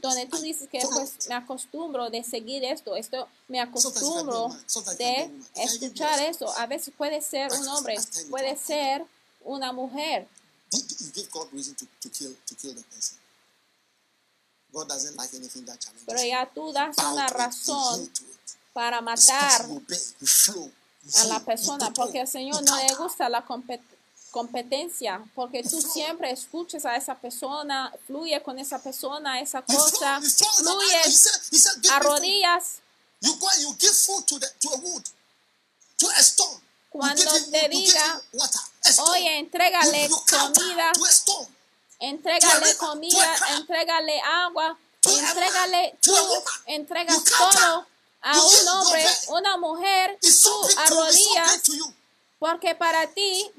Donde tú dices que pues me acostumbro de seguir esto, esto me acostumbro de escuchar eso. A veces puede ser un hombre, puede ser una mujer. Pero ya tú das una razón. Para matar a la persona porque al Señor no le gusta la compet- competencia porque tú siempre escuchas a esa persona, fluye con esa persona, esa cosa,
food.
arrodillas. Cuando te diga. Oye, entrégale comida, entrégale comida, entrégale agua, entrégale, tú entregas todo a un hombre, una mujer, tú arrodillas porque para ti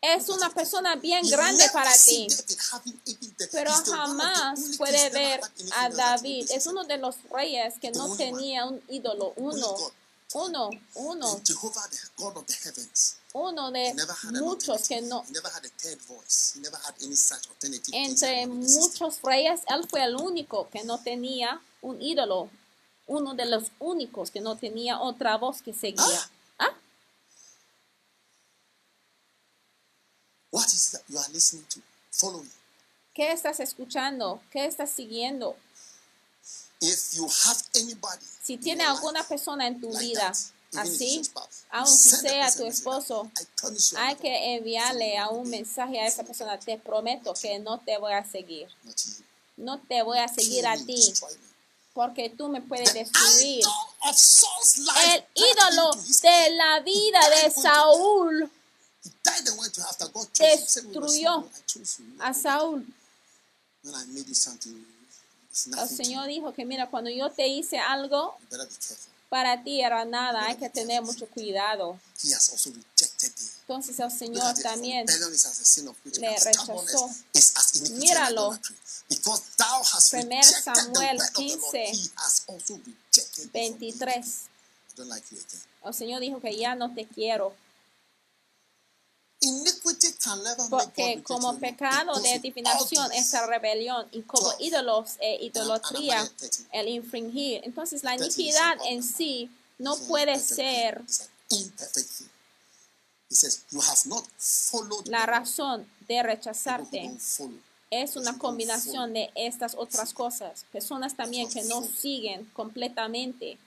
es una persona bien grande para ti. Pero jamás puede ver a David. Es uno de los reyes que no tenía un ídolo, uno. Uno, uno, uno de muchos que no, entre muchos reyes, él fue el único que no tenía un ídolo, uno de los únicos que no tenía otra voz que seguía. ¿Ah?
What is that you are listening to? Following.
¿Qué estás escuchando? ¿Qué estás siguiendo?
If you have anybody,
Si tiene alguna
life
persona en tu
like
vida
that,
así, aunque sea tu esposo, hay que enviarle a un mensaje a esa persona. Te prometo que no te voy a seguir. No te voy a seguir a
me,
ti
me.
Porque tú me puedes destruir. El ídolo de la vida de Saúl
He died and went to after God chose him. He said, "We were
destruyó a Saúl. El Señor dijo que mira, cuando yo te hice algo, para ti era nada, hay que tener mucho cuidado.
He has also rejected thee.
Entonces el Señor también le rechazó. Míralo.
And idolatry. Because thou hast
Primer
rejected the
Samuel
word of the Lord,
15,
he has also rejected thee from thee.
23.
I don't like you again.
El Señor dijo que ya no te quiero. Porque como pecado de divinación, esta rebelión y como
12.
ídolos e idolatría,
I'm at 13.
el infringir. Entonces la
13 is
iniquidad en sí no puede ser la
the Lord."
razón de rechazarte. Es una combinación de estas otras cosas. Personas también que no siguen completamente.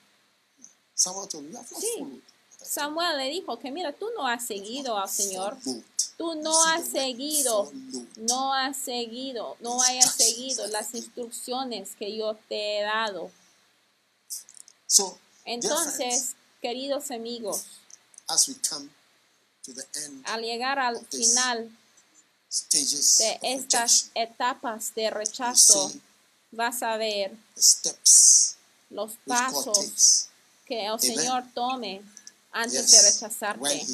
Sí. Samuel le dijo que mira, tú no has seguido al Señor. Tú no has seguido, no has seguido, no hayas seguido las instrucciones que yo te he dado. Entonces, queridos amigos,
as we come to the end
al llegar al final de estas etapas de rechazo, vas a ver los pasos que el. Señor tome antes
Yes,
de rechazarte.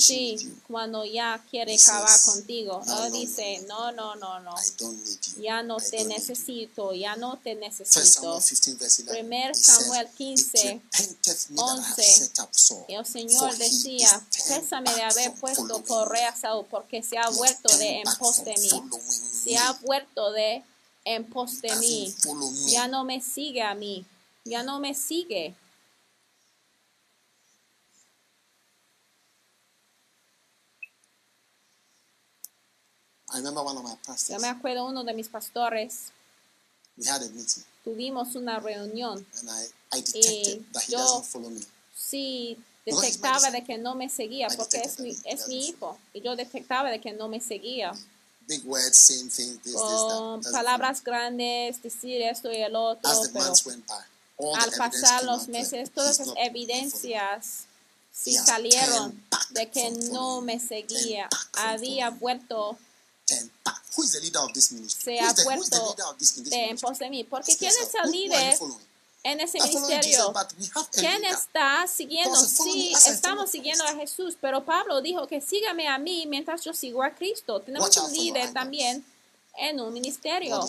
Sí, cuando ya quiere acabar contigo,
"No,
Él
no,
dice,
no,
no, no, no, ya no
I
te
don't need you."
necesito, ya no te necesito.
15, verse 11.
Primer
he says,
Samuel
It
15,
repenteth me that I have
11.
set up Saul,
Y el Señor decía, pésame de haber puesto
following
por rey
me.
a Saúl, porque se ha vuelto de en pos de mí. Se ha vuelto de en pos de mí. Ya no me sigue a mí. Ya no me sigue.
I remember one of my
Yo
pastors.
me acuerdo uno de mis pastores,
We had a meeting,
tuvimos una reunión.
and I, I detected that he
yo-
doesn't follow me.
Sí, detectaba de que no me seguía
I
porque es mi,
that
es mi hijo. Y yo detectaba de que no me seguía.
Big words, saying things, this, this,
Con
that. doesn't
palabras grandes, decir esto y el otro.
As the months went by, all
al pasar los
that
meses, todas esas evidencias sí salieron de que no me seguía. Había vuelto
Turn back. Who is the leader of this ministry?
se
Who
ha
this
de en pos de mí. Porque ¿quién es el líder
following?
en ese ministerio? ¿Quién está siguiendo? Sí, estamos siguiendo a. Jesús, pero Pablo dijo que sígame a mí mientras yo sigo a Cristo. Tenemos un líder también en un ministerio.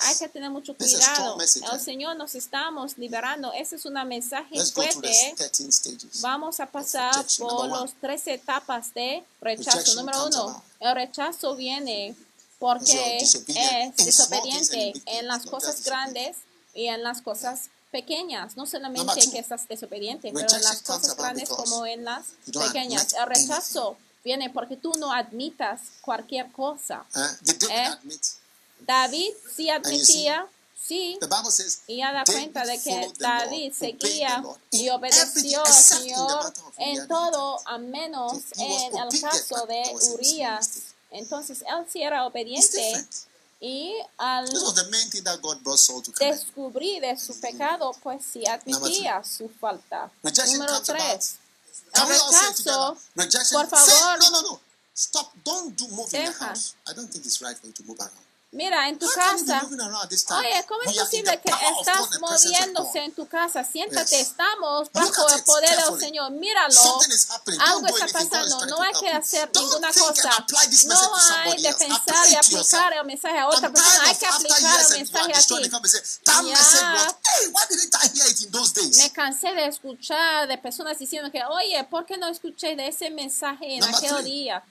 Hay que tener mucho cuidado. El
eh?
Señor nos estamos liberando. Ese es un mensaje fuerte.
the 13 stages.
Vamos a pasar por los tres etapas de rechazo. Número uno, el rechazo viene porque es desobediente en las cosas grandes y en las cosas pequeñas. No solamente que estás desobediente, pero en las cosas grandes como en las pequeñas. El rechazo viene porque tú no admitas cualquier cosa.
Uh,
Eh?
admit?
David sí admitía, sí,
The Bible says
y ya da
David
cuenta de que David seguía y obedeció al Señor en todo, a menos en el caso de Urias. Entonces él sí era obediente y al
This was the main thing that God brought Saul to come.
descubrir de su pecado, pues sí admitía su falta. Número tres,
Can we all say together? Rejection.
por
Say, no, no, no. Stop. Don't do move in the house. I don't think it's right for you to move around.
Mira, en tu casa? Oye, ¿cómo es posible que estás moviéndose en tu casa? Siéntate, estamos bajo el poder del. Señor. Míralo. Algo está pasando. No hay que hacer ninguna cosa. No hay de pensar y aplicar el mensaje a otra persona. Hay que aplicar el mensaje a ti. Me cansé de escuchar de personas diciendo que, oye, ¿por qué no escuché de ese mensaje en aquel día?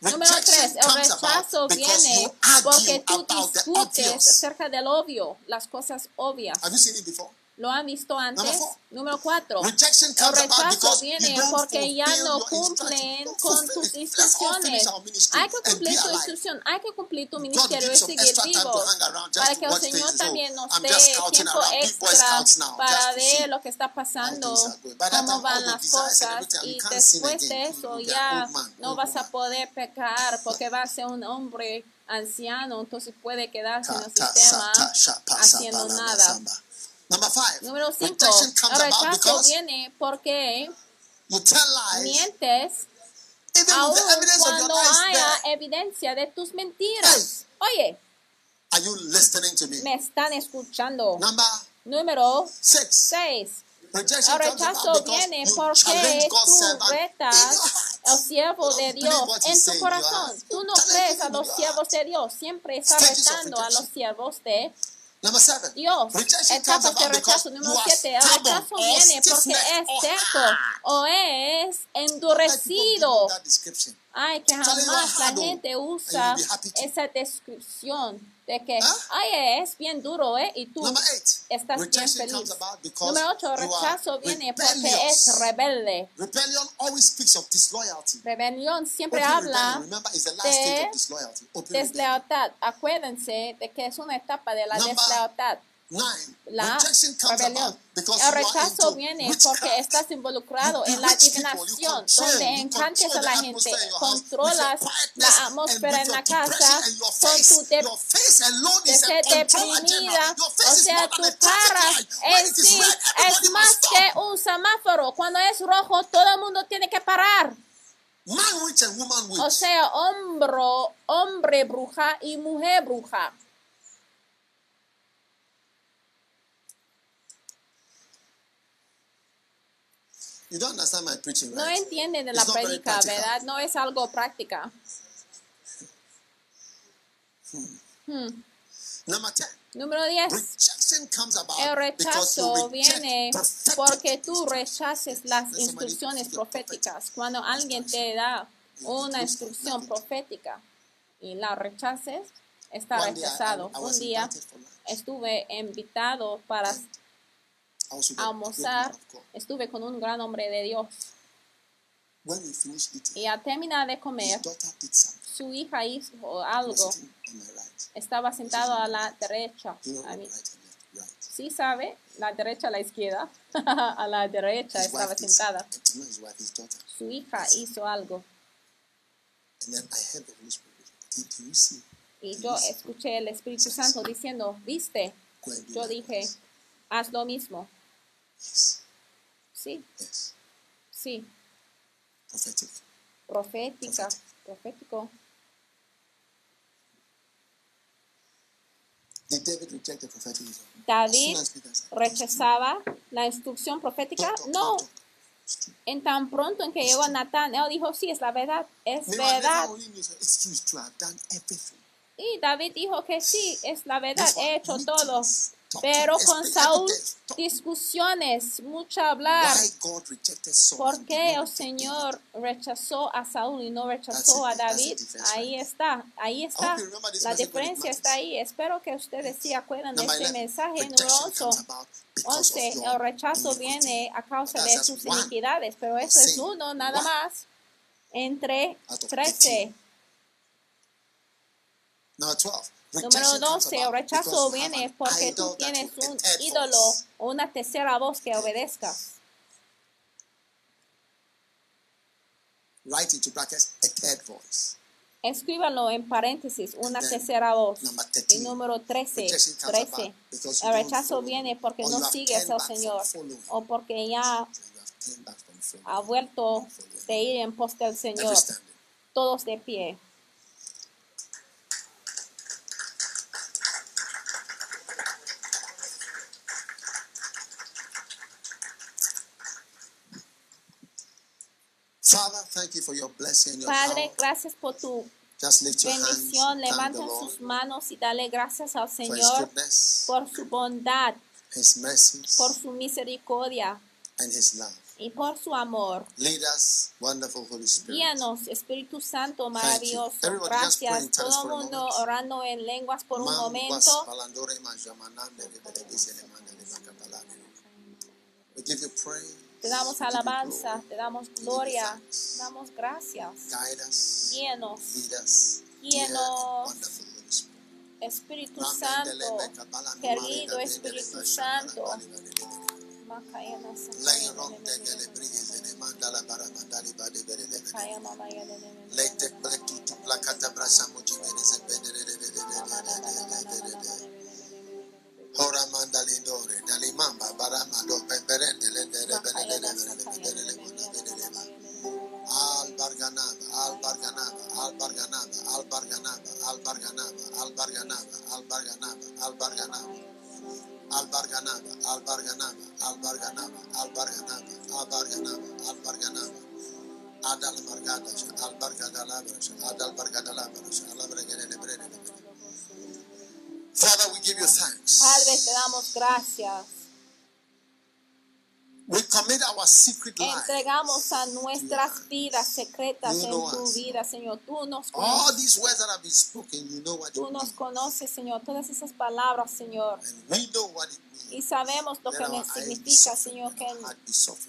Número tres, el rechazo viene porque tú discutes acerca del obvio, las cosas obvias.
Have you seen it before?
¿Lo han visto antes? Número cuatro. El rechazo viene porque ya no cumplen con tus instrucciones. Hay que cumplir tu instrucción, hay que cumplir tu ministerio y seguir
just
para que el Señor también nos dé tiempo extra para ver lo que está pasando, cómo van las cosas. y después de eso ya no vas a poder pecar <laughs> porque vas a ser un hombre anciano, entonces puede quedarse en el sistema haciendo nada.
Samba. Number five.
Número 5.
Rejection comes
El
about
rechazo viene porque
you tell lies
mientes
even
aun
with the evidence of your
cuando haya
there.
evidencia de tus mentiras. Oye,
Are you listening to me?
me están escuchando.
Number
Número
six.
6.
Rejection
El rechazo viene porque tú retas al siervo de Dios en tu corazón. Tú no crees a los siervos de Dios. Siempre está
Stages of
retando a los siervos de
Number seven.
Dios. Etapas de rechazo. Número 7. El rechazo
or
viene porque es seco
hard.
o es endurecido. Ay, que jamás la
oh,
gente usa esa descripción de que,
Huh?
ay, es bien duro, ¿eh? Y tú estás bien feliz. Número 8,
you are
rechazo viene porque es rebelde.
Rebellion always speaks of disloyalty.
Rebelión siempre
Open
habla
remember,
de deslealtad. Acuérdense de que es una etapa de la deslealtad. La rebelión. El rechazo viene porque estás involucrado en la
control,
donde encantes a la gente, controlas la atmósfera en la casa con tu de de deprimida, o sea, tu cara en sí es más que un semáforo. Cuando es rojo, todo el mundo tiene que parar. O sea, hombro, hombre bruja y mujer bruja.
You don't understand my preaching,
No
right?
entienden de la prédica. ¿verdad? No es algo práctica.
Number 10.
Número 10.
Rejection comes about
El rechazo viene porque tú rechaces las instrucciones proféticas. Cuando alguien te da una instrucción profética y la rechaces, está rechazado. Un día estuve invitado para
with a
almorzar. Estuve con un gran hombre de Dios. Y al terminar de comer, su hija hizo algo. Estaba sentado a la derecha. A mí. Sí sabe, la derecha a la izquierda. <laughs> a la derecha estaba sentada. Su hija hizo algo. Y yo escuché el Espíritu Santo diciendo, viste, yo
likewise."
dije, haz lo mismo. Sí, sí, profética, profético.
David
rechazaba la instrucción profética.
"Don't talk,
No,
don't talk." It's true.
en tan pronto en que llegó Natán, él dijo, sí, es la verdad, es verdad. Y David dijo que sí, es la verdad, he hecho todo. Pero con Saúl, discusiones, mucho hablar. ¿Por qué el Señor rechazó a Saúl y no rechazó a David? Ahí está, ahí está. La diferencia está ahí. Espero que ustedes sí acuerdan de este
11,
mensaje
rejection
11.
comes about because of
11.
your
El rechazo viene a causa de sus iniquidades, pero eso es uno nada más entre
Out of
13.
18. Number 12.
Número
Rejection comes
12, el
about
rechazo viene porque tú tienes un ídolo o una tercera voz que obedezcas.
Write into brackets a third voice.
Escríbanlo en paréntesis, una
then
tercera voz.
number
Y
13.
número 13,
Rejection comes
13.
about because you
El rechazo viene porque
or
no sigues al Señor o porque ya ha vuelto de ir en pos del Señor. Todos de pie. Father, thank you for your blessing your
Padre, gracias por tu
Just lift your hands.
bendición.
Lord
sus manos y dale gracias al Señor por su bondad,
His mercies,
por su misericordia
and His love.
y por su amor.
Lead us, wonderful Holy Spirit.
Guíanos, Espíritu Santo maravilloso. Gracias. Todo el mundo orando en lenguas por un momento.
We give you praise.
Te damos alabanza, te damos gloria, te damos gracias.
Holy Spirit.
Espíritu Santo. querido Espíritu Santo. ya
mandali dore, dali mamba barama do pemberende lendele belele belele belele Al barganaba, al barganaba, al barganaba, al barganaba, al barganaba, al barganaba, al barganaba, al barganaba. Al barganaba, al barganaba, al barganaba, al barganaba, al barganaba, al barganaba. Adal margada, al bargadalabra, adal bargadalabra, al bargadalabra. Father, we give you thanks.
Padre, te damos gracias.
We commit our secret.
Entregamos a nuestras vidas secretas
You
en tu vida, Señor. Tú nos
All
conoces.
these words that have been spoken, you know what
Tú
it
nos
means.
conoces, Señor. Todas esas palabras, Señor.
And we know what it means.
Y sabemos lo que significa, Señor, que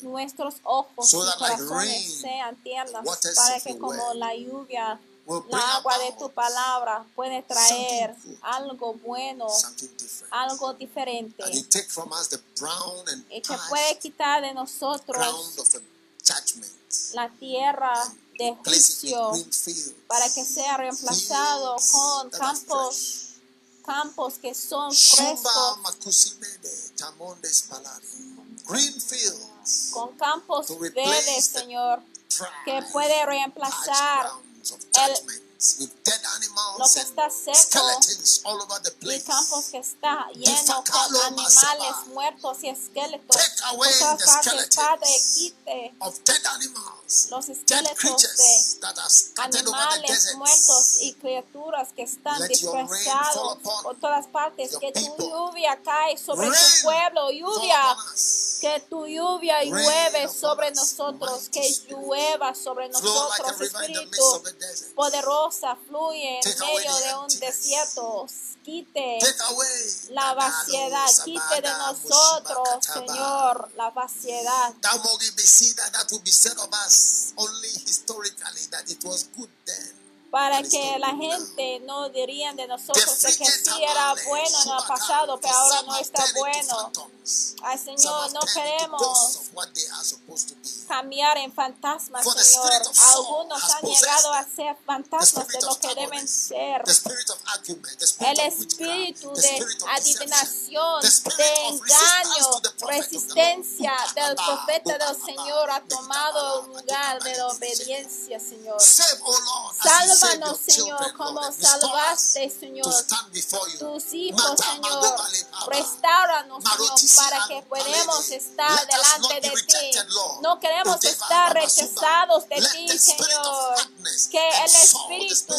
nuestros ojos
So
y
that like
corazones
rain,
sean
waters
para que como la lluvia, la agua de tu palabra puede traer algo bueno, algo diferente. Y que puede quitar de nosotros la tierra de juicio
green fields.
para que sea reemplazado con campos, campos que son frescos, con campos verdes, Señor, que puede reemplazar el- lo
animals
que está seco
skeletons all over the
y
place.
campos que está lleno con animales muertos y esqueletos.
Skeletons
Padre, quite
of dead animals,
los esqueletos
creatures
de
that are scattered over the
animales muertos y criaturas que están dispersados por todas partes. Que tu lluvia cae sobre tu pueblo, lluvia. Que tu lluvia llueve sobre nosotros, que llueva sobre nosotros, Espíritu poderosa, fluye en medio de un desierto. Quite la vaciedad, quite de nosotros. Señor, la vaciedad.
Be that will be said of us only historically that it was good then.
Para que la gente no dirían de nosotros de que sí era bueno en el pasado, pero ahora no está bueno. Ay, Señor, no queremos cambiar en fantasmas, Señor.
spirit of Saul
Algunos han llegado a ser fantasmas de lo
of
que deben ser. El espíritu de adivinación, de engaño, resistencia del profeta del Señor ha tomado el lugar de la obediencia, Señor.
Save,
Sálvanos, Señor, como salvaste, Señor, tus hijos, Señor. Restauranos, Señor, para que podamos
palene.
estar delante de ti. No queremos estar rechazados de ti, Señor. Que el espíritu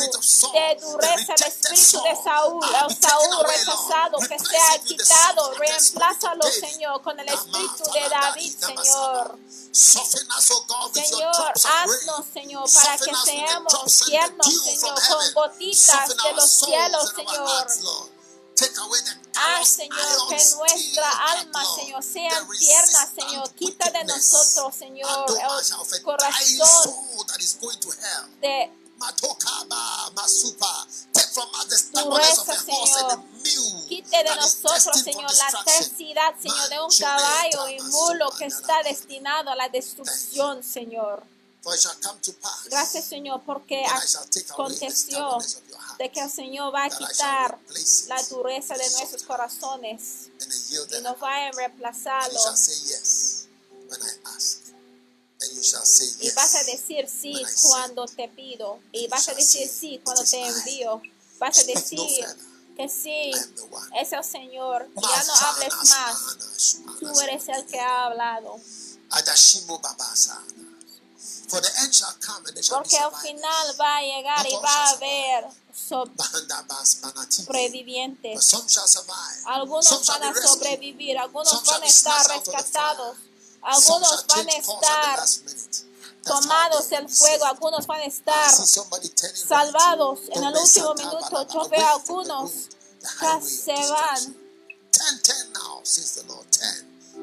de dureza, el espíritu de Saúl, el Saúl rechazado, que sea quitado, reemplázalo. Señor, con el espíritu de David. Señor. Señor, haznos, Señor, para que seamos tiernos, Señor, con gotitas de los cielos, Señor.
callous
Señor, que nuestra alma. Señor, tiernas,
resistant
Señor. Quita de nosotros, Señor, el corazón de
a
Señor. Quite de nosotros, Señor, la tersidad, Señor, de un caballo y mulo que está destinado a la destrucción, Señor.
For it shall come to pass
Gracias, Señor, porque aconteció de que el Señor va a quitar la dureza de nuestros corazones y nos va a reemplazarlo. Y vas a decir sí cuando te pido. Y vas a decir sí cuando te envío. Vas a <laughs> decir que sí, es el Señor. Ya no hables más. Tú eres el que ha hablado.
Porque al final va a llegar y va a haber sobrevivientes. Algunos van a sobrevivir, algunos van a estar rescatados, algunos van a estar tomados el fuego, algunos van a estar salvados en el último minuto. Yo veo algunos que se van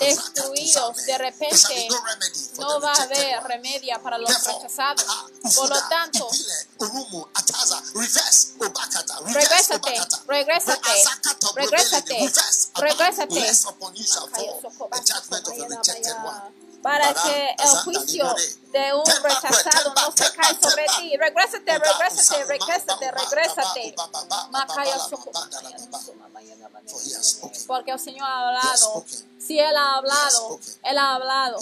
destruidos de repente.
no
va a haber remedio para los rechazados.
ah,
Por lo tanto, Regrésate, regrésate, regrésate, regrésate. para que el juicio de un rechazado no se cae sobre ti. Regrésate, regrésate, regrésate, regrésate. Porque el Señor ha hablado. Si Él ha hablado. Él ha hablado.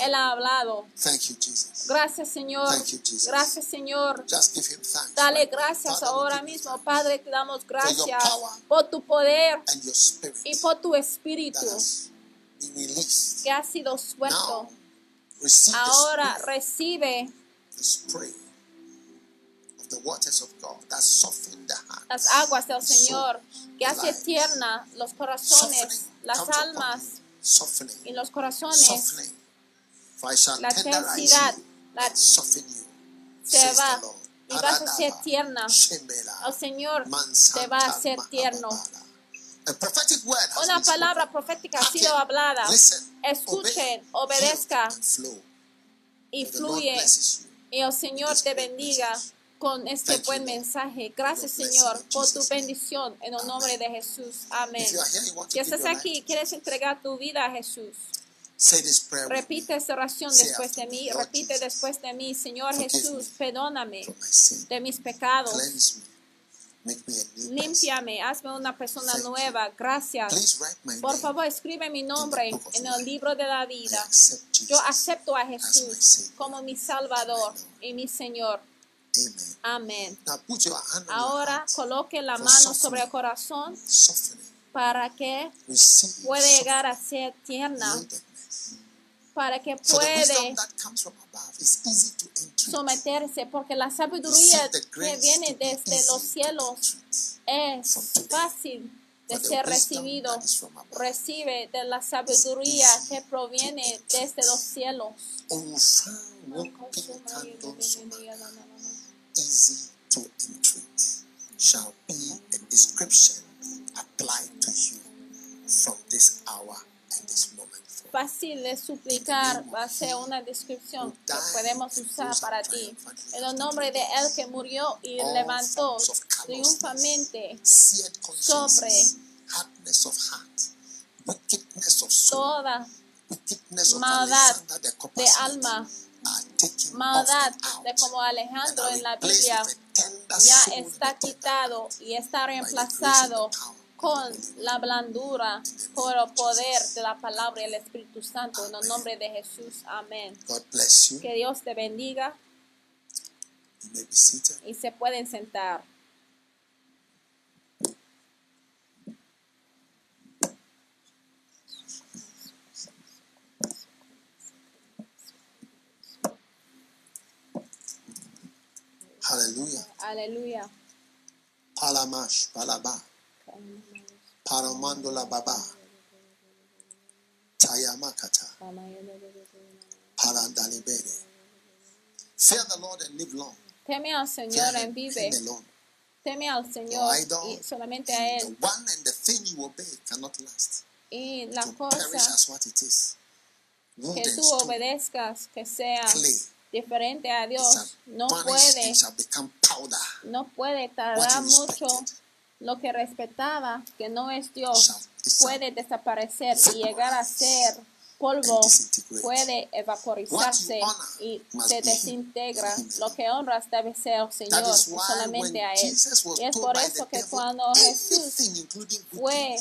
Él ha hablado.
Thank you, Jesus.
Gracias, Señor.
Thank you, Jesus.
Gracias, Señor.
Just give him thanks.
Dale
right
gracias
Father,
ahora mismo. Padre. Te damos gracias por tu poder y por tu espíritu que ha sido suelto.
Now,
Ahora recibe
the waters of God that soften the heart.
las aguas del Señor que hace tierna los corazones, las almas.
Softening.
y los corazones.
Softening. For I shall
La
you
la-
and soften you.
se va y vas a ser tierna. El Señor te va a hacer tierno. Una palabra profética ha sido hablada. Escuchen, obedezca y fluye. Y el Señor te bendiga con este buen mensaje. Gracias, Señor, por tu bendición en el nombre de Jesús. Amén. Si estás aquí quieres entregar tu vida a Jesús,
Say this prayer with me.
repite esta oración después de mí. Repite después de mí, Señor Jesús,
me
perdóname de mis pecados. Límpiame, hazme una persona nueva. Gracias. Por favor, escribe mi nombre en el libro de la vida. Yo acepto a Jesús como mi Salvador y mi Señor. Amén. Ahora coloque la mano sobre el corazón para que pueda llegar a ser tierna, para que puede someterse, porque la sabiduría que viene desde los cielos es fácil de ser recibido. Recibe de la sabiduría que proviene desde los cielos.
Easy to entreat shall be a description applied to you from this hour and this moment.
Fácil de suplicar va a ser una descripción que podemos usar para ti. En el nombre de Él que murió y levantó triunfamente sobre toda maldad de alma, maldad de como Alejandro en la Biblia ya está quitado y está reemplazado con la blandura por el poder de la palabra y el Espíritu Santo en el nombre de Jesús. Amén. Que Dios te bendiga y se pueden sentar.
Hallelujah.
Aleluya.
Palamash, palaba, paramando la baba, tayamakata, parandalibere. Fear the Lord and live long.
Teme al Señor en vive. Teme al Señor y solamente a
The
Él.
one and the thing you obey cannot last.
Y la
To perish
cosa
as what it is. Wood
que tú obedezcas, que sea
clay,
diferente a Dios no puede no puede tardar mucho lo que respetaba que no es Dios puede desaparecer y llegar a ser
polvo puede evaporizarse y se desintegra. Lo que honras debe ser al Señor, solamente a Él. Y es por eso que cuando Jesús fue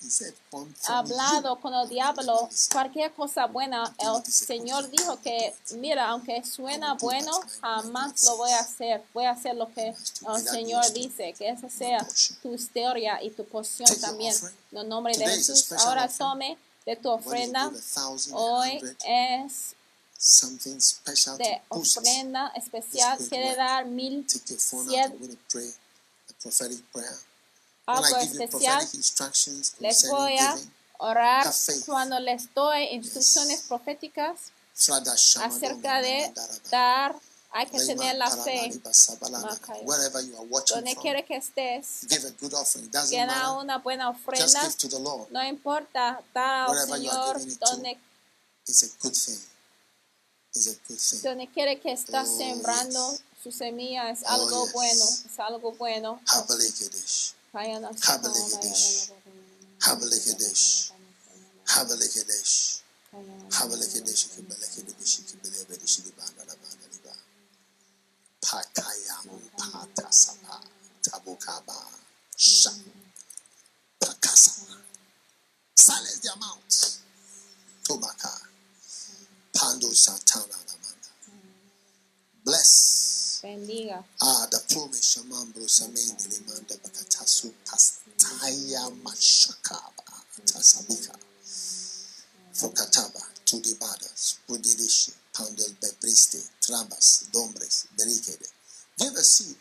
things, he said, "From- from
hablado con el diablo.
Listen."
cualquier cosa buena, el Señor dijo que, mira, aunque suena bueno, jamás lo voy a hacer. Voy a hacer lo que el Señor dice, que esa sea tu historia y tu porción también. En el nombre de Jesús, ahora tome de tu ofrenda. Hoy es de ofrenda especial. Quiere dar mil
Take Ah,
algo
pues,
especial, les voy a orar cuando les doy instrucciones proféticas acerca de dar. Hay que tener la fe. Donde quiera que estés,
llena
una buena ofrenda. No importa, da al Señor donde donde quiere que estás sembrando su semilla es algo bueno, es algo bueno.
Habalikadesh. Habalikadesh. Habalikadesh. Habalikadesh. Kibalikadesh. Kibalebedesh. Libandalabanda liba. Pakayam patasaba. Tabukaba. Sha. Pakasa. Silence their mouths. Tobaka. Pando satana. Bless. Bless.
bendiga.
Ah, the promise Tudibadas Poundel Bebriste Trabas Dombres Give a seed.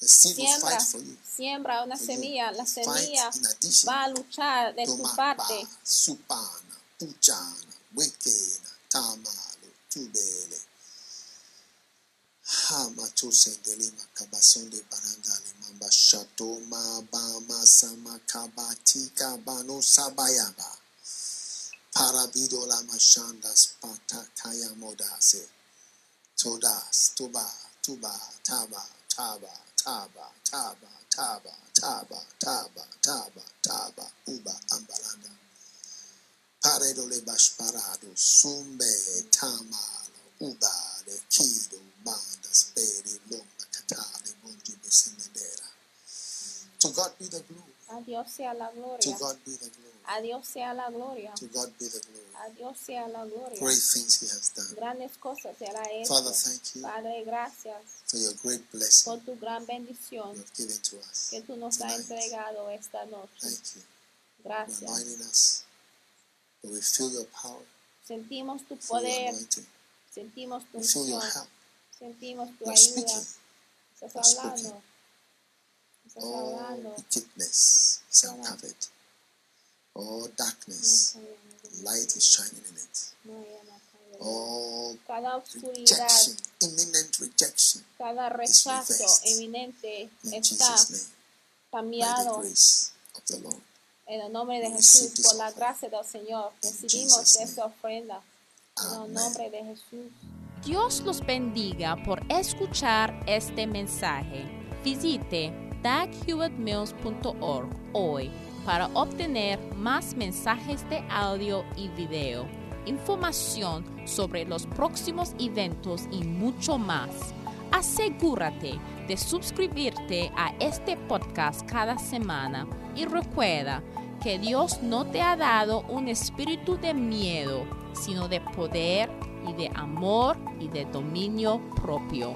The seed will fight for you.
siembra una semilla. La semilla
in addition.
va a luchar de tu parte.
Supana, Puchana, Wekena, Tamalo, Tubele. Hama tusendele makabasonde barangale mamba shato mabama sama kabatika bano sabayaba. Parabido la mashandas patakaya modase. Todas, tuba, tuba, taba, taba, taba, taba, taba, taba, taba, taba, taba, uba, ambalanda. Paredo le basparado, sumbe, tamalo, kido, lomba, besemedera. To God be the glory.
A Dios sea la
To
gloria.
God be the glory.
A Dios sea la gloria.
To God be the glory.
A Dios sea la gloria.
Great things He has done.
Grandes cosas será hecho.
Father, thank you
Padre, gracias
for your great blessing
por tu gran
you
bendición
have given to us.
que tú nos has entregado esta noche.
Thank you
Gracias.
reminding us that we feel your power,
Sentimos tu poder, sentimos tu unción, sentimos tu ayuda.
speaking.
Estás hablando. Estás hablando.
wickedness is uncovered. All darkness, light is shining in it. All
Cada oscuridad,
rejection, imminent rejection,
cada rechazo eminente está cambiado en el nombre de Jesús por la gracia del Señor. Recibimos esta ofrenda nombre de Jesús.
Dios los bendiga por escuchar este mensaje. Visite daghewittmills.org hoy para obtener más mensajes de audio y video, información sobre los próximos eventos y mucho más. Asegúrate de suscribirte a este podcast cada semana y recuerda que Dios no te ha dado un espíritu de miedo, sino de poder y de amor y de dominio propio.